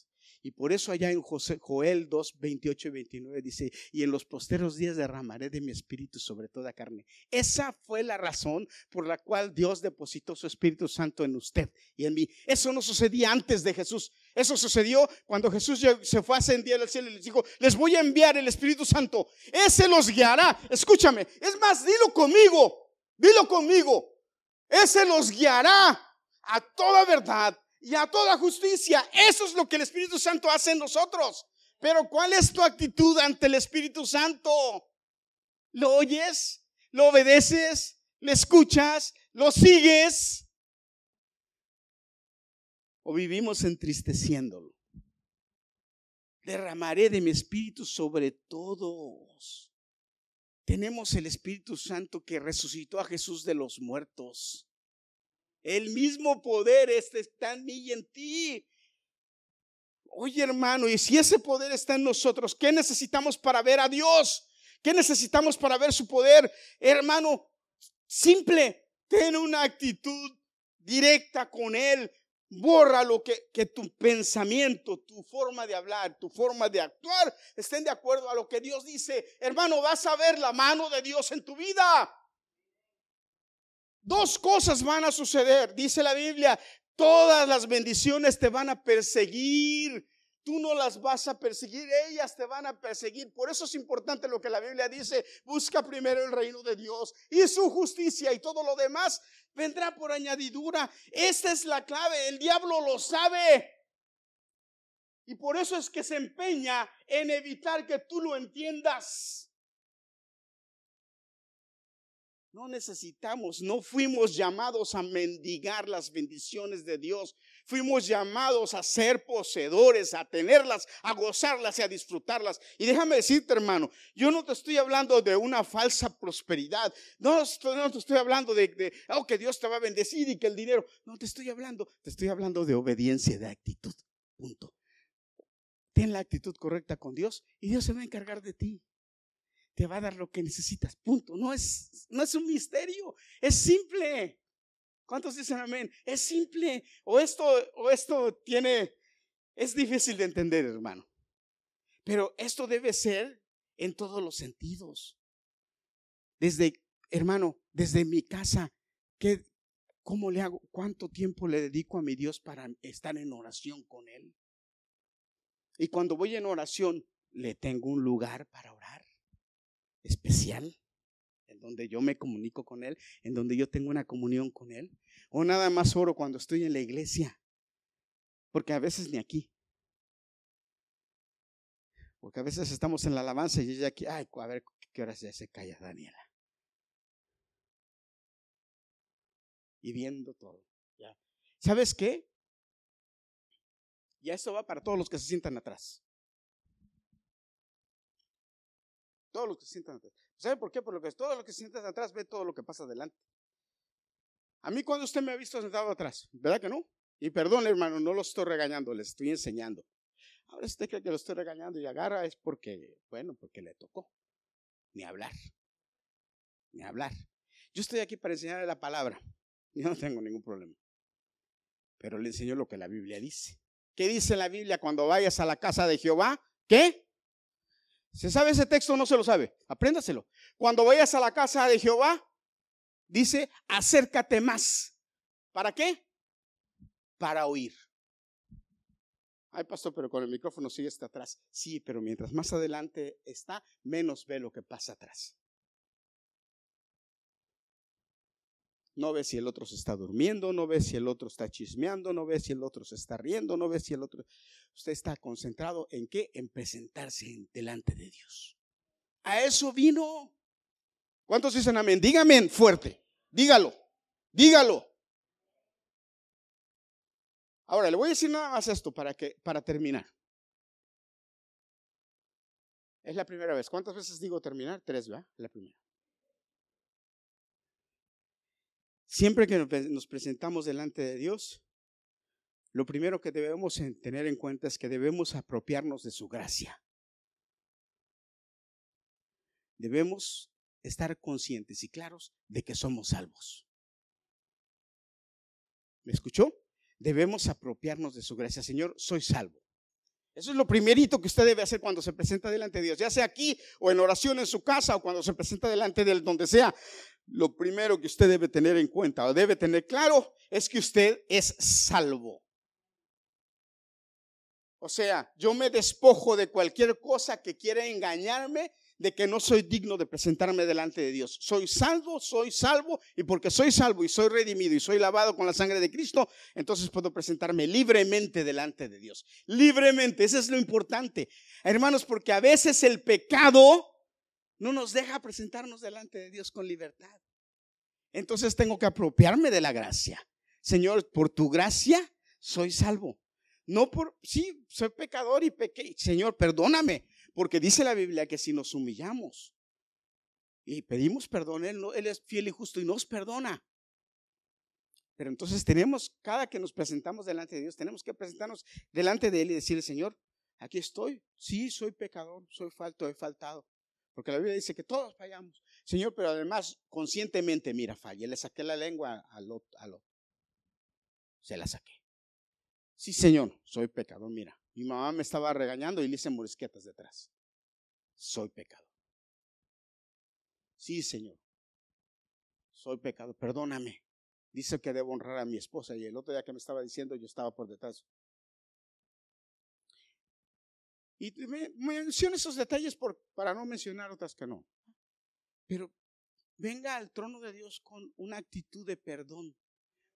Y por eso allá en Joel 2, 28 y 29 dice, y en los posteros días derramaré de mi espíritu sobre toda carne. Esa fue la razón por la cual Dios depositó su Espíritu Santo en usted y en mí. Eso no sucedía antes de Jesús. Eso sucedió cuando Jesús se fue a ascender al cielo y les dijo, les voy a enviar el Espíritu Santo. Ese los guiará. Escúchame. Es más, dilo conmigo. Dilo conmigo. Ese los guiará a toda verdad y a toda justicia. Eso es lo que el Espíritu Santo hace en nosotros. Pero ¿cuál es tu actitud ante el Espíritu Santo? ¿Lo oyes? ¿Lo obedeces? ¿Le escuchas? ¿Lo sigues? ¿O vivimos entristeciéndolo? Derramaré de mi espíritu sobre todos. Tenemos el Espíritu Santo que resucitó a Jesús de los muertos. El mismo poder este está en mí y en ti. Oye hermano, y si ese poder está en nosotros, ¿qué necesitamos para ver a Dios? ¿Qué necesitamos para ver su poder? Hermano, simple, ten una actitud directa con Él. Borra lo que, que tu pensamiento, tu forma de hablar, tu forma de actuar estén de acuerdo a lo que Dios dice. Hermano, vas a ver la mano de Dios en tu vida. Dos cosas van a suceder, dice la Biblia, todas las bendiciones te van a perseguir. Tú no las vas a perseguir, ellas te van a perseguir. Por eso es importante lo que la Biblia dice, busca primero el reino de Dios y su justicia y todo lo demás vendrá por añadidura. Esta es la clave, el diablo lo sabe. Y por eso es que se empeña en evitar que tú lo entiendas. No necesitamos, no fuimos llamados a mendigar las bendiciones de Dios. Fuimos llamados a ser poseedores, a tenerlas, a gozarlas y a disfrutarlas. Y déjame decirte, hermano, yo no te estoy hablando de una falsa prosperidad. No, no te estoy hablando de, de oh, que Dios te va a bendecir y que el dinero. No te estoy hablando, te estoy hablando de obediencia, de actitud. Punto. Ten la actitud correcta con Dios y Dios se va a encargar de ti te va a dar lo que necesitas. Punto. No es, no es un misterio, es simple. ¿Cuántos dicen amén? Es simple. O esto, o esto tiene, es difícil de entender, hermano. Pero esto debe ser en todos los sentidos. Desde, hermano, desde mi casa, ¿qué, ¿cómo le hago? ¿Cuánto tiempo le dedico a mi Dios para estar en oración con Él? Y cuando voy en oración, le tengo un lugar para orar especial, en donde yo me comunico con Él, en donde yo tengo una comunión con Él. O nada más oro cuando estoy en la iglesia, porque a veces ni aquí. Porque a veces estamos en la alabanza y ella aquí, ay, a ver qué hora ya se calla Daniela. Y viendo todo. ¿Sabes qué? Ya esto va para todos los que se sientan atrás. Todos los que se sientan atrás. ¿Sabe por qué? Porque todos los que se sientan atrás ven todo lo que pasa adelante. A mí cuando usted me ha visto sentado atrás, ¿verdad que no? Y perdón, hermano, no lo estoy regañando, les estoy enseñando. Ahora usted cree que lo estoy regañando y agarra es porque, bueno, porque le tocó. Ni hablar. Ni hablar. Yo estoy aquí para enseñarle la palabra. Yo no tengo ningún problema. Pero le enseño lo que la Biblia dice. ¿Qué dice la Biblia cuando vayas a la casa de Jehová? ¿Qué? ¿Se sabe ese texto no se lo sabe? Apréndaselo. Cuando vayas a la casa de Jehová, dice, acércate más. ¿Para qué? Para oír. Ay, pastor, pero con el micrófono sigue hasta atrás. Sí, pero mientras más adelante está, menos ve lo que pasa atrás. No ve si el otro se está durmiendo, no ve si el otro está chismeando, no ve si el otro se está riendo, no ve si el otro... Usted está concentrado en qué? En presentarse delante de Dios. A eso vino. ¿Cuántos dicen amén? Dígame fuerte. Dígalo. Dígalo. Ahora le voy a decir nada más esto para que para terminar. Es la primera vez. ¿Cuántas veces digo terminar? Tres, ¿verdad? La primera. Siempre que nos presentamos delante de Dios, lo primero que debemos tener en cuenta es que debemos apropiarnos de su gracia. Debemos estar conscientes y claros de que somos salvos. ¿Me escuchó? Debemos apropiarnos de su gracia. Señor, soy salvo. Eso es lo primerito que usted debe hacer cuando se presenta delante de Dios, ya sea aquí o en oración en su casa o cuando se presenta delante de él, donde sea. Lo primero que usted debe tener en cuenta o debe tener claro es que usted es salvo. O sea, yo me despojo de cualquier cosa que quiera engañarme de que no soy digno de presentarme delante de Dios. Soy salvo, soy salvo, y porque soy salvo y soy redimido y soy lavado con la sangre de Cristo, entonces puedo presentarme libremente delante de Dios. Libremente, eso es lo importante. Hermanos, porque a veces el pecado no nos deja presentarnos delante de Dios con libertad. Entonces tengo que apropiarme de la gracia. Señor, por tu gracia soy salvo. No por, sí, soy pecador y pequé. Señor, perdóname, porque dice la Biblia que si nos humillamos y pedimos perdón, Él, él es fiel y justo y nos perdona. Pero entonces tenemos, cada que nos presentamos delante de Dios, tenemos que presentarnos delante de Él y decirle, Señor, aquí estoy. Sí, soy pecador, soy falto, he faltado. Porque la Biblia dice que todos fallamos. Señor, pero además conscientemente, mira, fallé, le saqué la lengua al otro. Se la saqué. Sí, Señor, soy pecador, mira. Mi mamá me estaba regañando y le hice morisquetas detrás. Soy pecador. Sí, Señor. Soy pecador. Perdóname. Dice que debo honrar a mi esposa y el otro día que me estaba diciendo yo estaba por detrás. Y me, menciono esos detalles para no mencionar otras que no. Pero venga al trono de Dios con una actitud de perdón,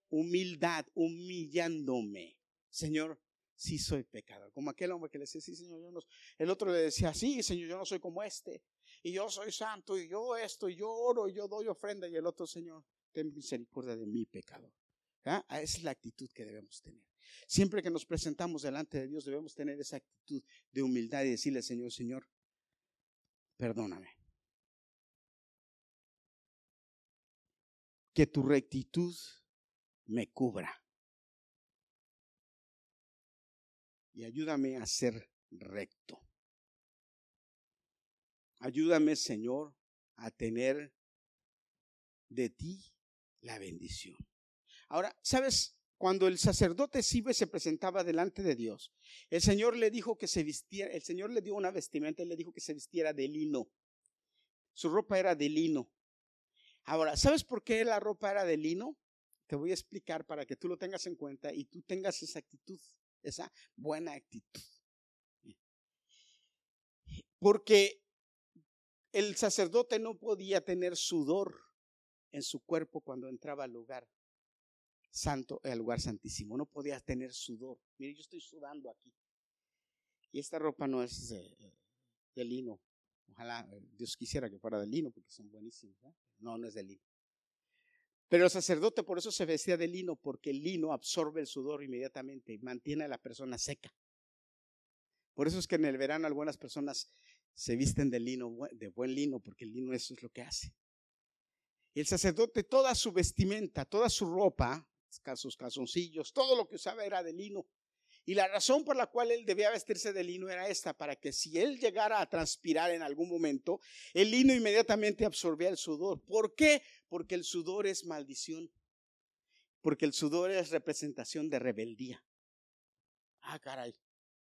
humildad, humillándome. Señor, sí soy pecador. Como aquel hombre que le decía, sí, Señor, yo no. El otro le decía, sí, Señor, yo no soy como este. Y yo soy santo, y yo esto, y yo oro, y yo doy ofrenda. Y el otro, Señor, ten misericordia de mi pecador. ¿Ah? Esa es la actitud que debemos tener. Siempre que nos presentamos delante de Dios, debemos tener esa actitud de humildad y decirle, Señor, Señor, perdóname. Que tu rectitud me cubra. Y ayúdame a ser recto. Ayúdame, Señor, a tener de ti la bendición. Ahora, ¿sabes? Cuando el sacerdote Sibe se presentaba delante de Dios, el Señor le dijo que se vistiera, el Señor le dio una vestimenta y le dijo que se vistiera de lino. Su ropa era de lino. Ahora, ¿sabes por qué la ropa era de lino? Te voy a explicar para que tú lo tengas en cuenta y tú tengas esa actitud esa buena actitud. Porque el sacerdote no podía tener sudor en su cuerpo cuando entraba al lugar santo, al lugar santísimo. No podía tener sudor. Mire, yo estoy sudando aquí. Y esta ropa no es de, lino. Ojalá eh, Dios quisiera que fuera de lino porque son buenísimos. No, no es de lino. Pero el sacerdote por eso se vestía de lino, porque el lino absorbe el sudor inmediatamente y mantiene a la persona seca. Por eso es que en el verano algunas personas se visten de lino, de buen lino, porque el lino eso es lo que hace. Y el sacerdote, toda su vestimenta, toda su ropa, sus calzoncillos, todo lo que usaba era de lino. Y la razón por la cual él debía vestirse de lino era esta, para que si él llegara a transpirar en algún momento, el lino inmediatamente absorbía el sudor. ¿Por qué? Porque el sudor es maldición. Porque el sudor es representación de rebeldía. Ah, caray.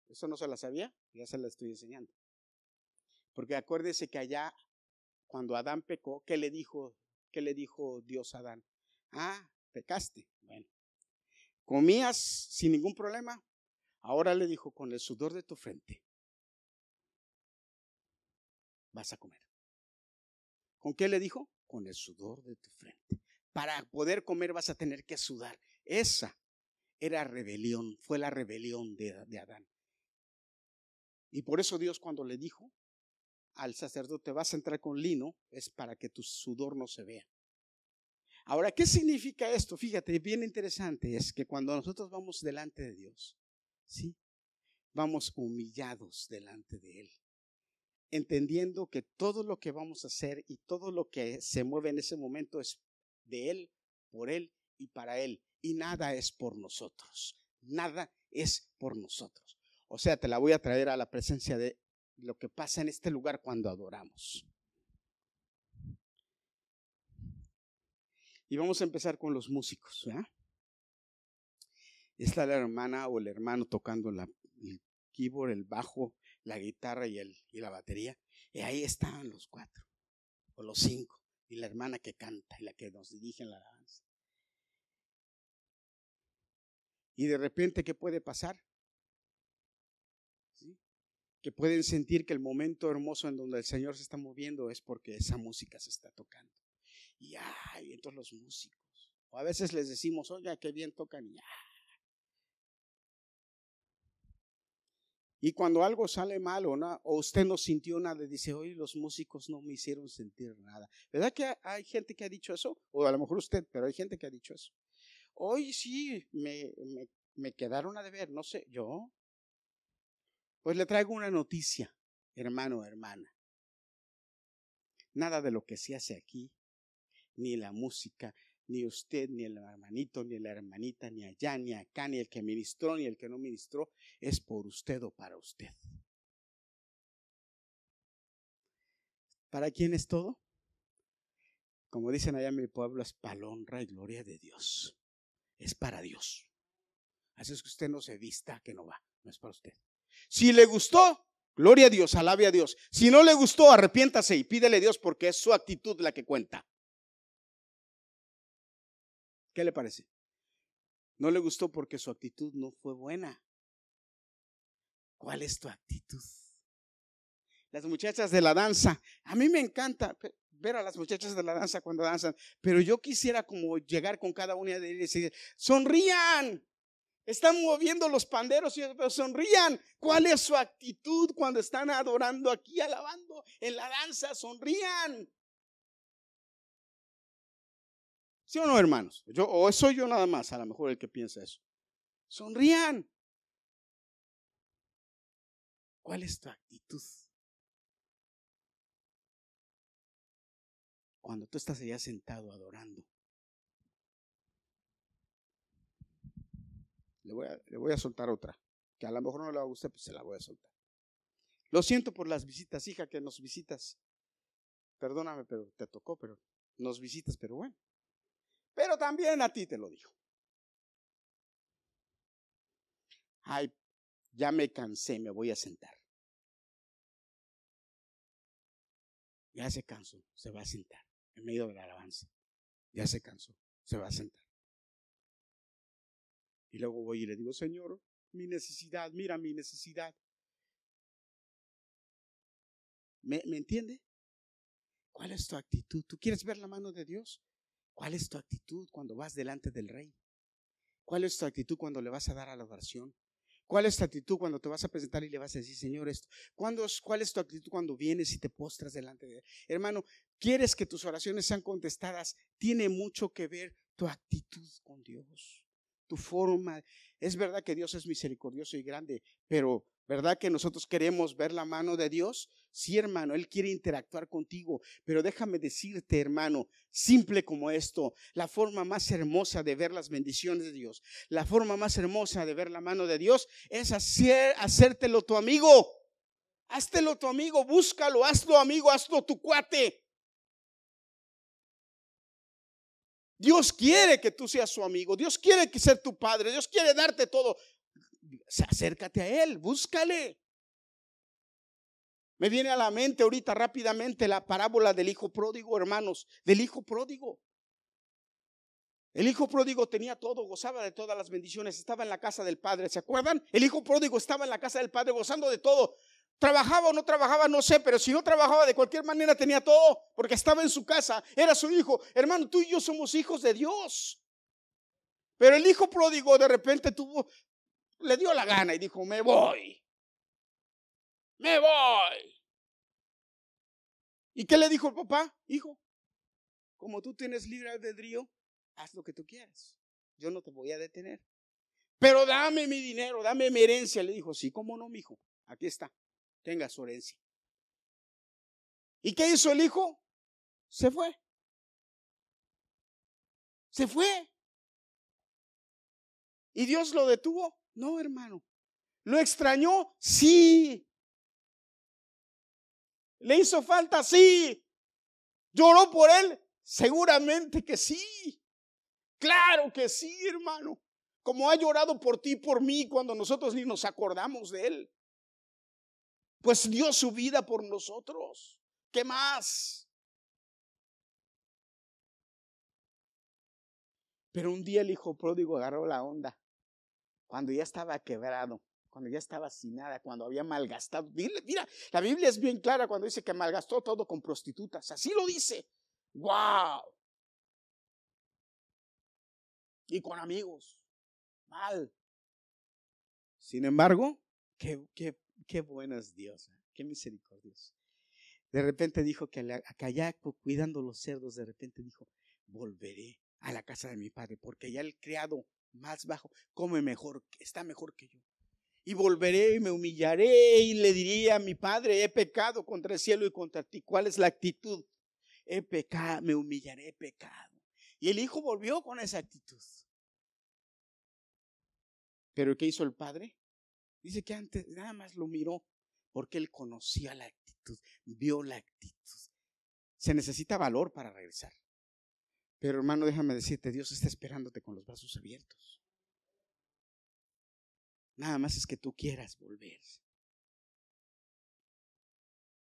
¿Eso no se la sabía? Ya se la estoy enseñando. Porque acuérdese que allá, cuando Adán pecó, ¿qué le dijo, qué le dijo Dios a Adán? Ah, pecaste. Bueno. ¿Comías sin ningún problema? Ahora le dijo, con el sudor de tu frente vas a comer. ¿Con qué le dijo? Con el sudor de tu frente. Para poder comer vas a tener que sudar. Esa era rebelión, fue la rebelión de, Adán. Y por eso Dios cuando le dijo al sacerdote, vas a entrar con lino, es para que tu sudor no se vea. Ahora, ¿qué significa esto? Fíjate, bien interesante, es que cuando nosotros vamos delante de Dios, ¿sí? Vamos humillados delante de Él, entendiendo que todo lo que vamos a hacer y todo lo que se mueve en ese momento es de Él, por Él y para Él. Y nada es por nosotros. Nada es por nosotros. O sea, te la voy a traer a la presencia de lo que pasa en este lugar cuando adoramos. Y vamos a empezar con los músicos. ¿verdad? Está la hermana o el hermano tocando el keyboard, el bajo, la guitarra y, el, y la batería. Y ahí estaban los cuatro, o los cinco, y la hermana que canta y la que nos dirige en la danza. Y de repente, ¿qué puede pasar? que pueden sentir que el momento hermoso en donde el Señor se está moviendo es porque esa música se está tocando. Y ay, entonces los músicos. O a veces les decimos, oiga, qué bien tocan y Y cuando algo sale mal o, no, o usted no sintió nada, dice, oye, los músicos no me hicieron sentir nada. ¿Verdad que hay gente que ha dicho eso? O a lo mejor usted, pero hay gente que ha dicho eso. Hoy sí, me, me, me quedaron a deber, no sé, yo. Pues le traigo una noticia, hermano, hermana. Nada de lo que se hace aquí, ni la música, ni usted, ni el hermanito, ni la hermanita, ni allá, ni acá, ni el que ministró, ni el que no ministró, es por usted o para usted. ¿Para quién es todo? Como dicen allá en mi pueblo, es para honra y gloria de Dios. Es para Dios. Así es que usted no se vista que no va, no es para usted. Si le gustó, gloria a Dios, alabe a Dios. Si no le gustó, arrepiéntase y pídele a Dios porque es su actitud la que cuenta. ¿Qué le parece? No le gustó porque su actitud no fue buena. ¿Cuál es tu actitud? Las muchachas de la danza, a mí me encanta ver a las muchachas de la danza cuando danzan, pero yo quisiera como llegar con cada una de ellas y decir, sonrían, están moviendo los panderos, pero sonrían. ¿Cuál es su actitud cuando están adorando aquí, alabando en la danza? Sonrían. ¿Sí o no, hermanos? Yo, o soy yo nada más, a lo mejor el que piensa eso. Sonrían. ¿Cuál es tu actitud? Cuando tú estás allá sentado adorando. Le voy, a, soltar otra, que a lo mejor no le va a gustar, pues se la voy a soltar. Lo siento por las visitas, hija, que nos visitas. Perdóname, pero te tocó, pero nos visitas, pero bueno. Pero también a ti te lo dijo. Ay, ya me cansé, me voy a sentar. Ya se cansó, se va a sentar en medio de la alabanza. Ya se cansó, se va a sentar. Y luego voy y le digo, Señor, mi necesidad, mira mi necesidad. ¿Me, ¿Me entiende? ¿Cuál es tu actitud? ¿Tú quieres ver la mano de Dios? ¿Cuál es tu actitud cuando vas delante del rey? ¿Cuál es tu actitud cuando le vas a dar a la oración? ¿Cuál es tu actitud cuando te vas a presentar y le vas a decir, Señor, esto? ¿Cuándo, ¿Cuál es tu actitud cuando vienes y te postras delante de él? Hermano, ¿quieres que tus oraciones sean contestadas? Tiene mucho que ver tu actitud con Dios, tu forma. Es verdad que Dios es misericordioso y grande, pero ¿verdad que nosotros queremos ver la mano de Dios? Sí, hermano, Él quiere interactuar contigo, pero déjame decirte, hermano, simple como esto, la forma más hermosa de ver las bendiciones de Dios, la forma más hermosa de ver la mano de Dios es hacer, hacértelo tu amigo. Háztelo tu amigo, búscalo, hazlo amigo, hazlo tu cuate. Dios quiere que tú seas su amigo, Dios quiere que ser tu padre, Dios quiere darte todo. Acércate a Él, búscale. Me viene a la mente ahorita rápidamente la parábola del hijo pródigo, hermanos, del hijo pródigo. El hijo pródigo tenía todo, gozaba de todas las bendiciones, estaba en la casa del padre, ¿se acuerdan? El hijo pródigo estaba en la casa del padre gozando de todo. Trabajaba o no trabajaba, no sé, pero si no trabajaba de cualquier manera tenía todo, porque estaba en su casa, era su hijo. Hermano, tú y yo somos hijos de Dios. Pero el hijo pródigo de repente tuvo, le dio la gana y dijo, me voy me voy. ¿Y qué le dijo el papá? Hijo, como tú tienes libre albedrío, haz lo que tú quieras. Yo no te voy a detener. Pero dame mi dinero, dame mi herencia. Le dijo, sí, cómo no, mi hijo. Aquí está. Tenga su herencia. ¿Y qué hizo el hijo? Se fue. Se fue. ¿Y Dios lo detuvo? No, hermano. ¿Lo extrañó? Sí. ¿Le hizo falta? Sí. ¿Lloró por él? Seguramente que sí. Claro que sí, hermano. Como ha llorado por ti y por mí cuando nosotros ni nos acordamos de él. Pues dio su vida por nosotros. ¿Qué más? Pero un día el hijo pródigo agarró la onda cuando ya estaba quebrado cuando ya estaba sin nada, cuando había malgastado. Mira, la Biblia es bien clara cuando dice que malgastó todo con prostitutas. Así lo dice. ¡Wow! Y con amigos. Mal. Sin embargo, qué, qué, qué bueno es Dios, ¿eh? qué misericordioso. De repente dijo que allá cuidando los cerdos, de repente dijo, volveré a la casa de mi padre, porque ya el criado más bajo come mejor, está mejor que yo. Y volveré y me humillaré y le diría a mi padre, he pecado contra el cielo y contra ti. ¿Cuál es la actitud? He pecado, me humillaré, he pecado. Y el hijo volvió con esa actitud. Pero ¿qué hizo el padre? Dice que antes nada más lo miró porque él conocía la actitud, vio la actitud. Se necesita valor para regresar. Pero hermano, déjame decirte, Dios está esperándote con los brazos abiertos. Nada más es que tú quieras volver.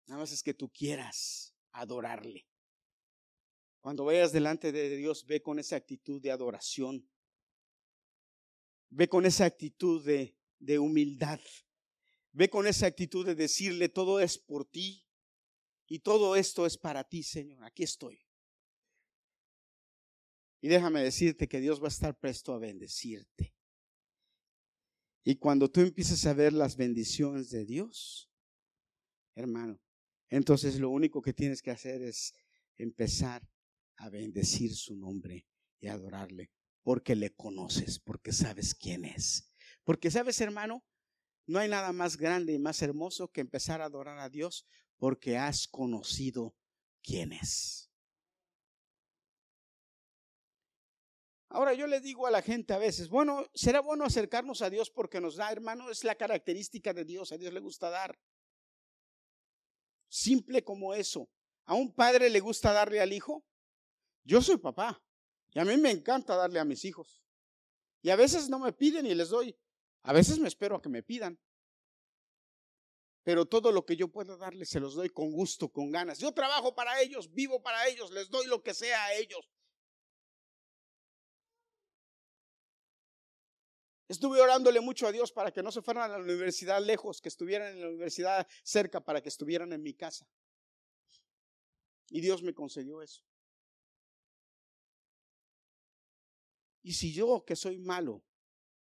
Nada más es que tú quieras adorarle. Cuando vayas delante de Dios, ve con esa actitud de adoración. Ve con esa actitud de, de humildad. Ve con esa actitud de decirle, todo es por ti y todo esto es para ti, Señor. Aquí estoy. Y déjame decirte que Dios va a estar presto a bendecirte. Y cuando tú empieces a ver las bendiciones de Dios, hermano, entonces lo único que tienes que hacer es empezar a bendecir su nombre y adorarle, porque le conoces, porque sabes quién es. Porque sabes, hermano, no hay nada más grande y más hermoso que empezar a adorar a Dios porque has conocido quién es. Ahora yo le digo a la gente a veces, bueno, será bueno acercarnos a Dios porque nos da, hermano, es la característica de Dios, a Dios le gusta dar. Simple como eso. ¿A un padre le gusta darle al hijo? Yo soy papá y a mí me encanta darle a mis hijos. Y a veces no me piden y les doy. A veces me espero a que me pidan. Pero todo lo que yo pueda darles se los doy con gusto, con ganas. Yo trabajo para ellos, vivo para ellos, les doy lo que sea a ellos. Estuve orándole mucho a Dios para que no se fueran a la universidad lejos, que estuvieran en la universidad cerca, para que estuvieran en mi casa. Y Dios me concedió eso. Y si yo, que soy malo,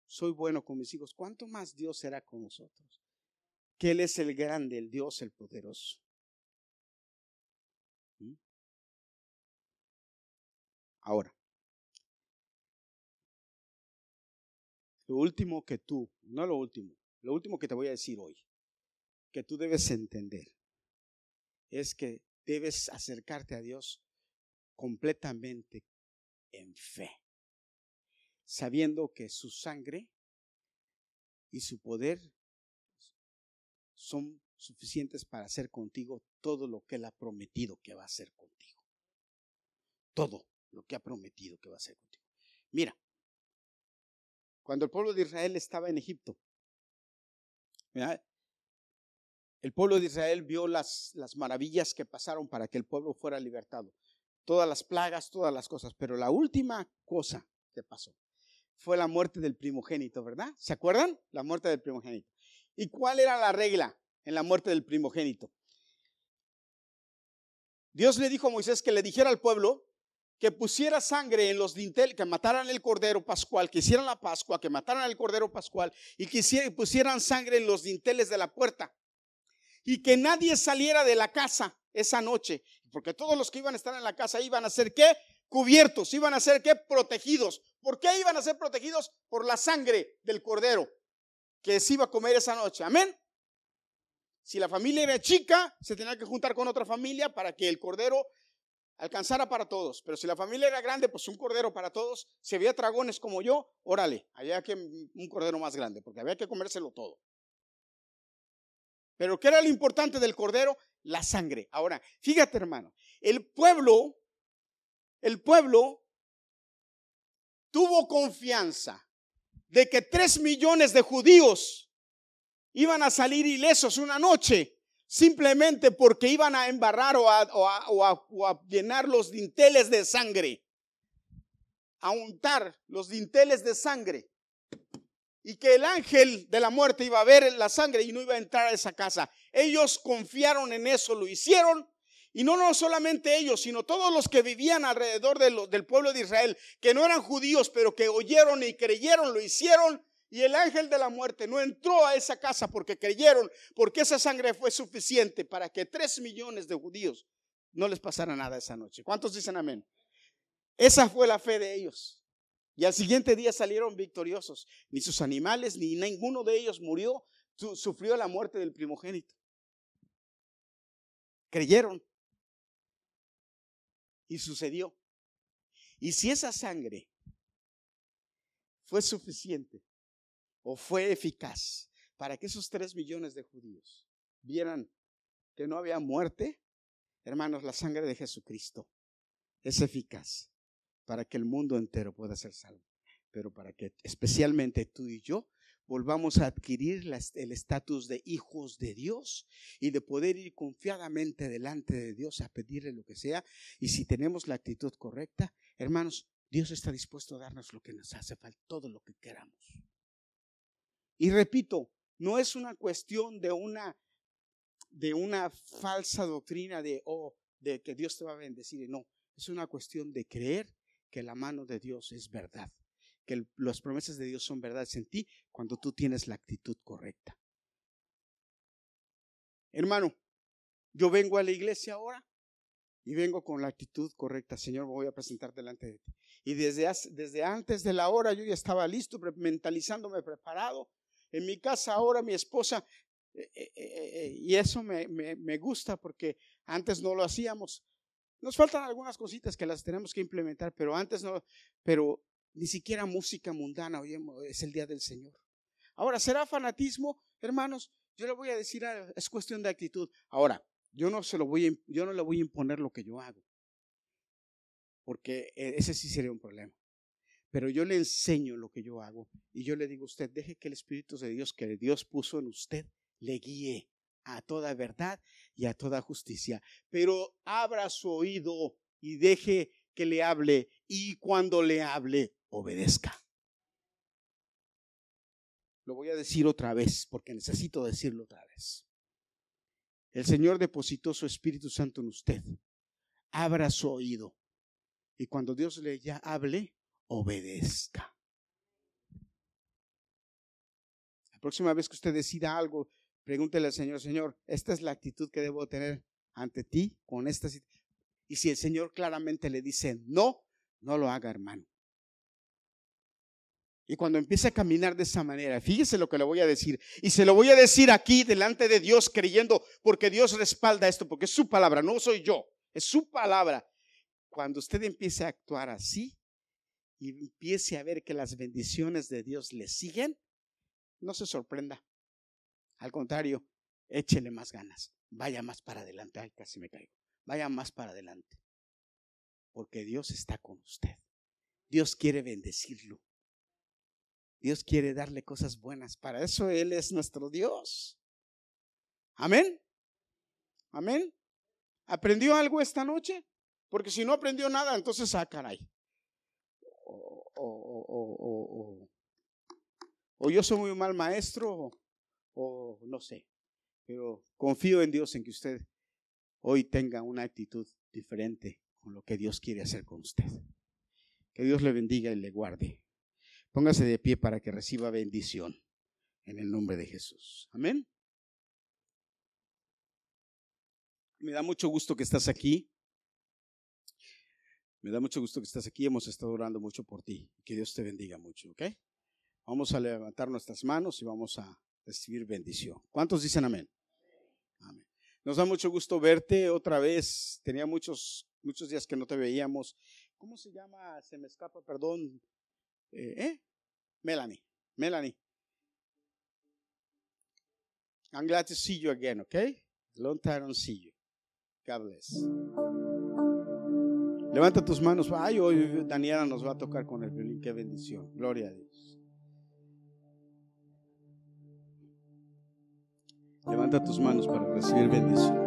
soy bueno con mis hijos, ¿cuánto más Dios será con nosotros? Que Él es el grande, el Dios, el poderoso. ¿Mm? Ahora, Lo último que tú, no lo último, lo último que te voy a decir hoy, que tú debes entender, es que debes acercarte a Dios completamente en fe, sabiendo que su sangre y su poder son suficientes para hacer contigo todo lo que Él ha prometido que va a hacer contigo. Todo lo que ha prometido que va a hacer contigo. Mira, cuando el pueblo de Israel estaba en Egipto. El pueblo de Israel vio las, las maravillas que pasaron para que el pueblo fuera libertado. Todas las plagas, todas las cosas. Pero la última cosa que pasó fue la muerte del primogénito, ¿verdad? ¿Se acuerdan? La muerte del primogénito. ¿Y cuál era la regla en la muerte del primogénito? Dios le dijo a Moisés que le dijera al pueblo que pusiera sangre en los dinteles, que mataran el cordero pascual, que hicieran la Pascua, que mataran el cordero pascual y que pusieran sangre en los dinteles de la puerta. Y que nadie saliera de la casa esa noche, porque todos los que iban a estar en la casa iban a ser qué? Cubiertos, iban a ser qué? Protegidos. ¿Por qué iban a ser protegidos? Por la sangre del cordero que se iba a comer esa noche. Amén. Si la familia era chica, se tenía que juntar con otra familia para que el cordero alcanzara para todos. Pero si la familia era grande, pues un cordero para todos. Si había dragones como yo, órale, había que un cordero más grande, porque había que comérselo todo. Pero ¿qué era lo importante del cordero? La sangre. Ahora, fíjate hermano, el pueblo, el pueblo tuvo confianza de que tres millones de judíos iban a salir ilesos una noche simplemente porque iban a embarrar o a, llenar los dinteles de sangre, a untar los dinteles de sangre. y que el ángel de la muerte iba a ver la sangre y no iba a entrar a esa casa. Ellos confiaron en eso, lo hicieron. Y no, no solamente ellos, sino todos los que vivían alrededor del pueblo de Israel, que no eran judíos, pero que oyeron y creyeron, lo hicieron. Y el ángel de la muerte no entró a esa casa porque creyeron, porque esa sangre fue suficiente para que tres millones de judíos no les pasara nada esa noche. ¿Cuántos dicen amén? Esa fue la fe de ellos. Y al siguiente día salieron victoriosos. Ni sus animales, ni ninguno de ellos murió, sufrió la muerte del primogénito. Creyeron. Y sucedió. Y si esa sangre fue suficiente o fue eficaz para que esos tres millones de judíos vieran que no había muerte, hermanos, la sangre de Jesucristo es eficaz para que el mundo entero pueda ser salvo, pero para que especialmente tú y yo volvamos a adquirir el estatus de hijos de Dios y de poder ir confiadamente delante de Dios a pedirle lo que sea. Y si tenemos la actitud correcta, hermanos, Dios está dispuesto a darnos lo que nos hace falta, todo lo que queramos. Y repito, no es una cuestión de una de una falsa doctrina de oh, de que Dios te va a bendecir, no, es una cuestión de creer que la mano de Dios es verdad, que las promesas de Dios son verdad en ti cuando tú tienes la actitud correcta. Hermano, yo vengo a la iglesia ahora y vengo con la actitud correcta. Señor, me voy a presentar delante de ti. Y desde, desde antes de la hora yo ya estaba listo, mentalizándome, preparado. En mi casa ahora mi esposa, eh, eh, eh, y eso me, me gusta porque antes no lo hacíamos. Nos faltan algunas cositas que las tenemos que implementar, pero antes no, pero ni siquiera música mundana, oye, es el día del Señor. Ahora, ¿será fanatismo? Hermanos, yo le voy a decir, es cuestión de actitud. Ahora, yo no se lo voy yo no le voy a imponer lo que yo hago, porque ese sí sería un problema. Pero yo le enseño lo que yo hago y yo le digo a usted, deje que el Espíritu de Dios que Dios puso en usted le guíe a toda verdad y a toda justicia. Pero abra su oído y deje que le hable y cuando le hable, obedezca. Lo voy a decir otra vez porque necesito decirlo otra vez. El Señor depositó su Espíritu Santo en usted. Abra su oído y cuando Dios le ya hable, obedezca. La próxima vez que usted decida algo, Pregúntele al Señor, Señor, esta es la actitud que debo tener ante ti con esta Y si el Señor claramente le dice no, no lo haga, hermano. Y cuando empiece a caminar de esa manera, fíjese lo que le voy a decir. Y se lo voy a decir aquí delante de Dios creyendo, porque Dios respalda esto, porque es su palabra, no soy yo, es su palabra. Cuando usted empiece a actuar así y empiece a ver que las bendiciones de Dios le siguen, no se sorprenda. Al contrario, échele más ganas. Vaya más para adelante. Ay, casi me caigo. Vaya más para adelante. Porque Dios está con usted. Dios quiere bendecirlo. Dios quiere darle cosas buenas. Para eso Él es nuestro Dios. Amén. Amén. ¿Aprendió algo esta noche? Porque si no aprendió nada, entonces ah, caray. O, o, yo soy muy mal maestro, o no sé, pero confío en Dios en que usted hoy tenga una actitud diferente con lo que Dios quiere hacer con usted. Que Dios le bendiga y le guarde. Póngase de pie para que reciba bendición en el nombre de Jesús. Amén. Me da mucho gusto que estás aquí. Me da mucho gusto que estás aquí. Hemos estado orando mucho por ti. Que Dios te bendiga mucho, ¿ok? Vamos a levantar nuestras manos y vamos a recibir bendición. ¿Cuántos dicen amén? Amén. Nos da mucho gusto verte otra vez. Tenía muchos, muchos días que no te veíamos. ¿Cómo se llama? Se me escapa, perdón. Eh, ¿eh? Melanie. Melanie. I'm glad to see you again, okay? Long time don't see you. God bless. Levanta tus manos. Ay, hoy Daniela nos va a tocar con el violín. Qué bendición. Gloria a Dios. Levanta tus manos para recibir bendición.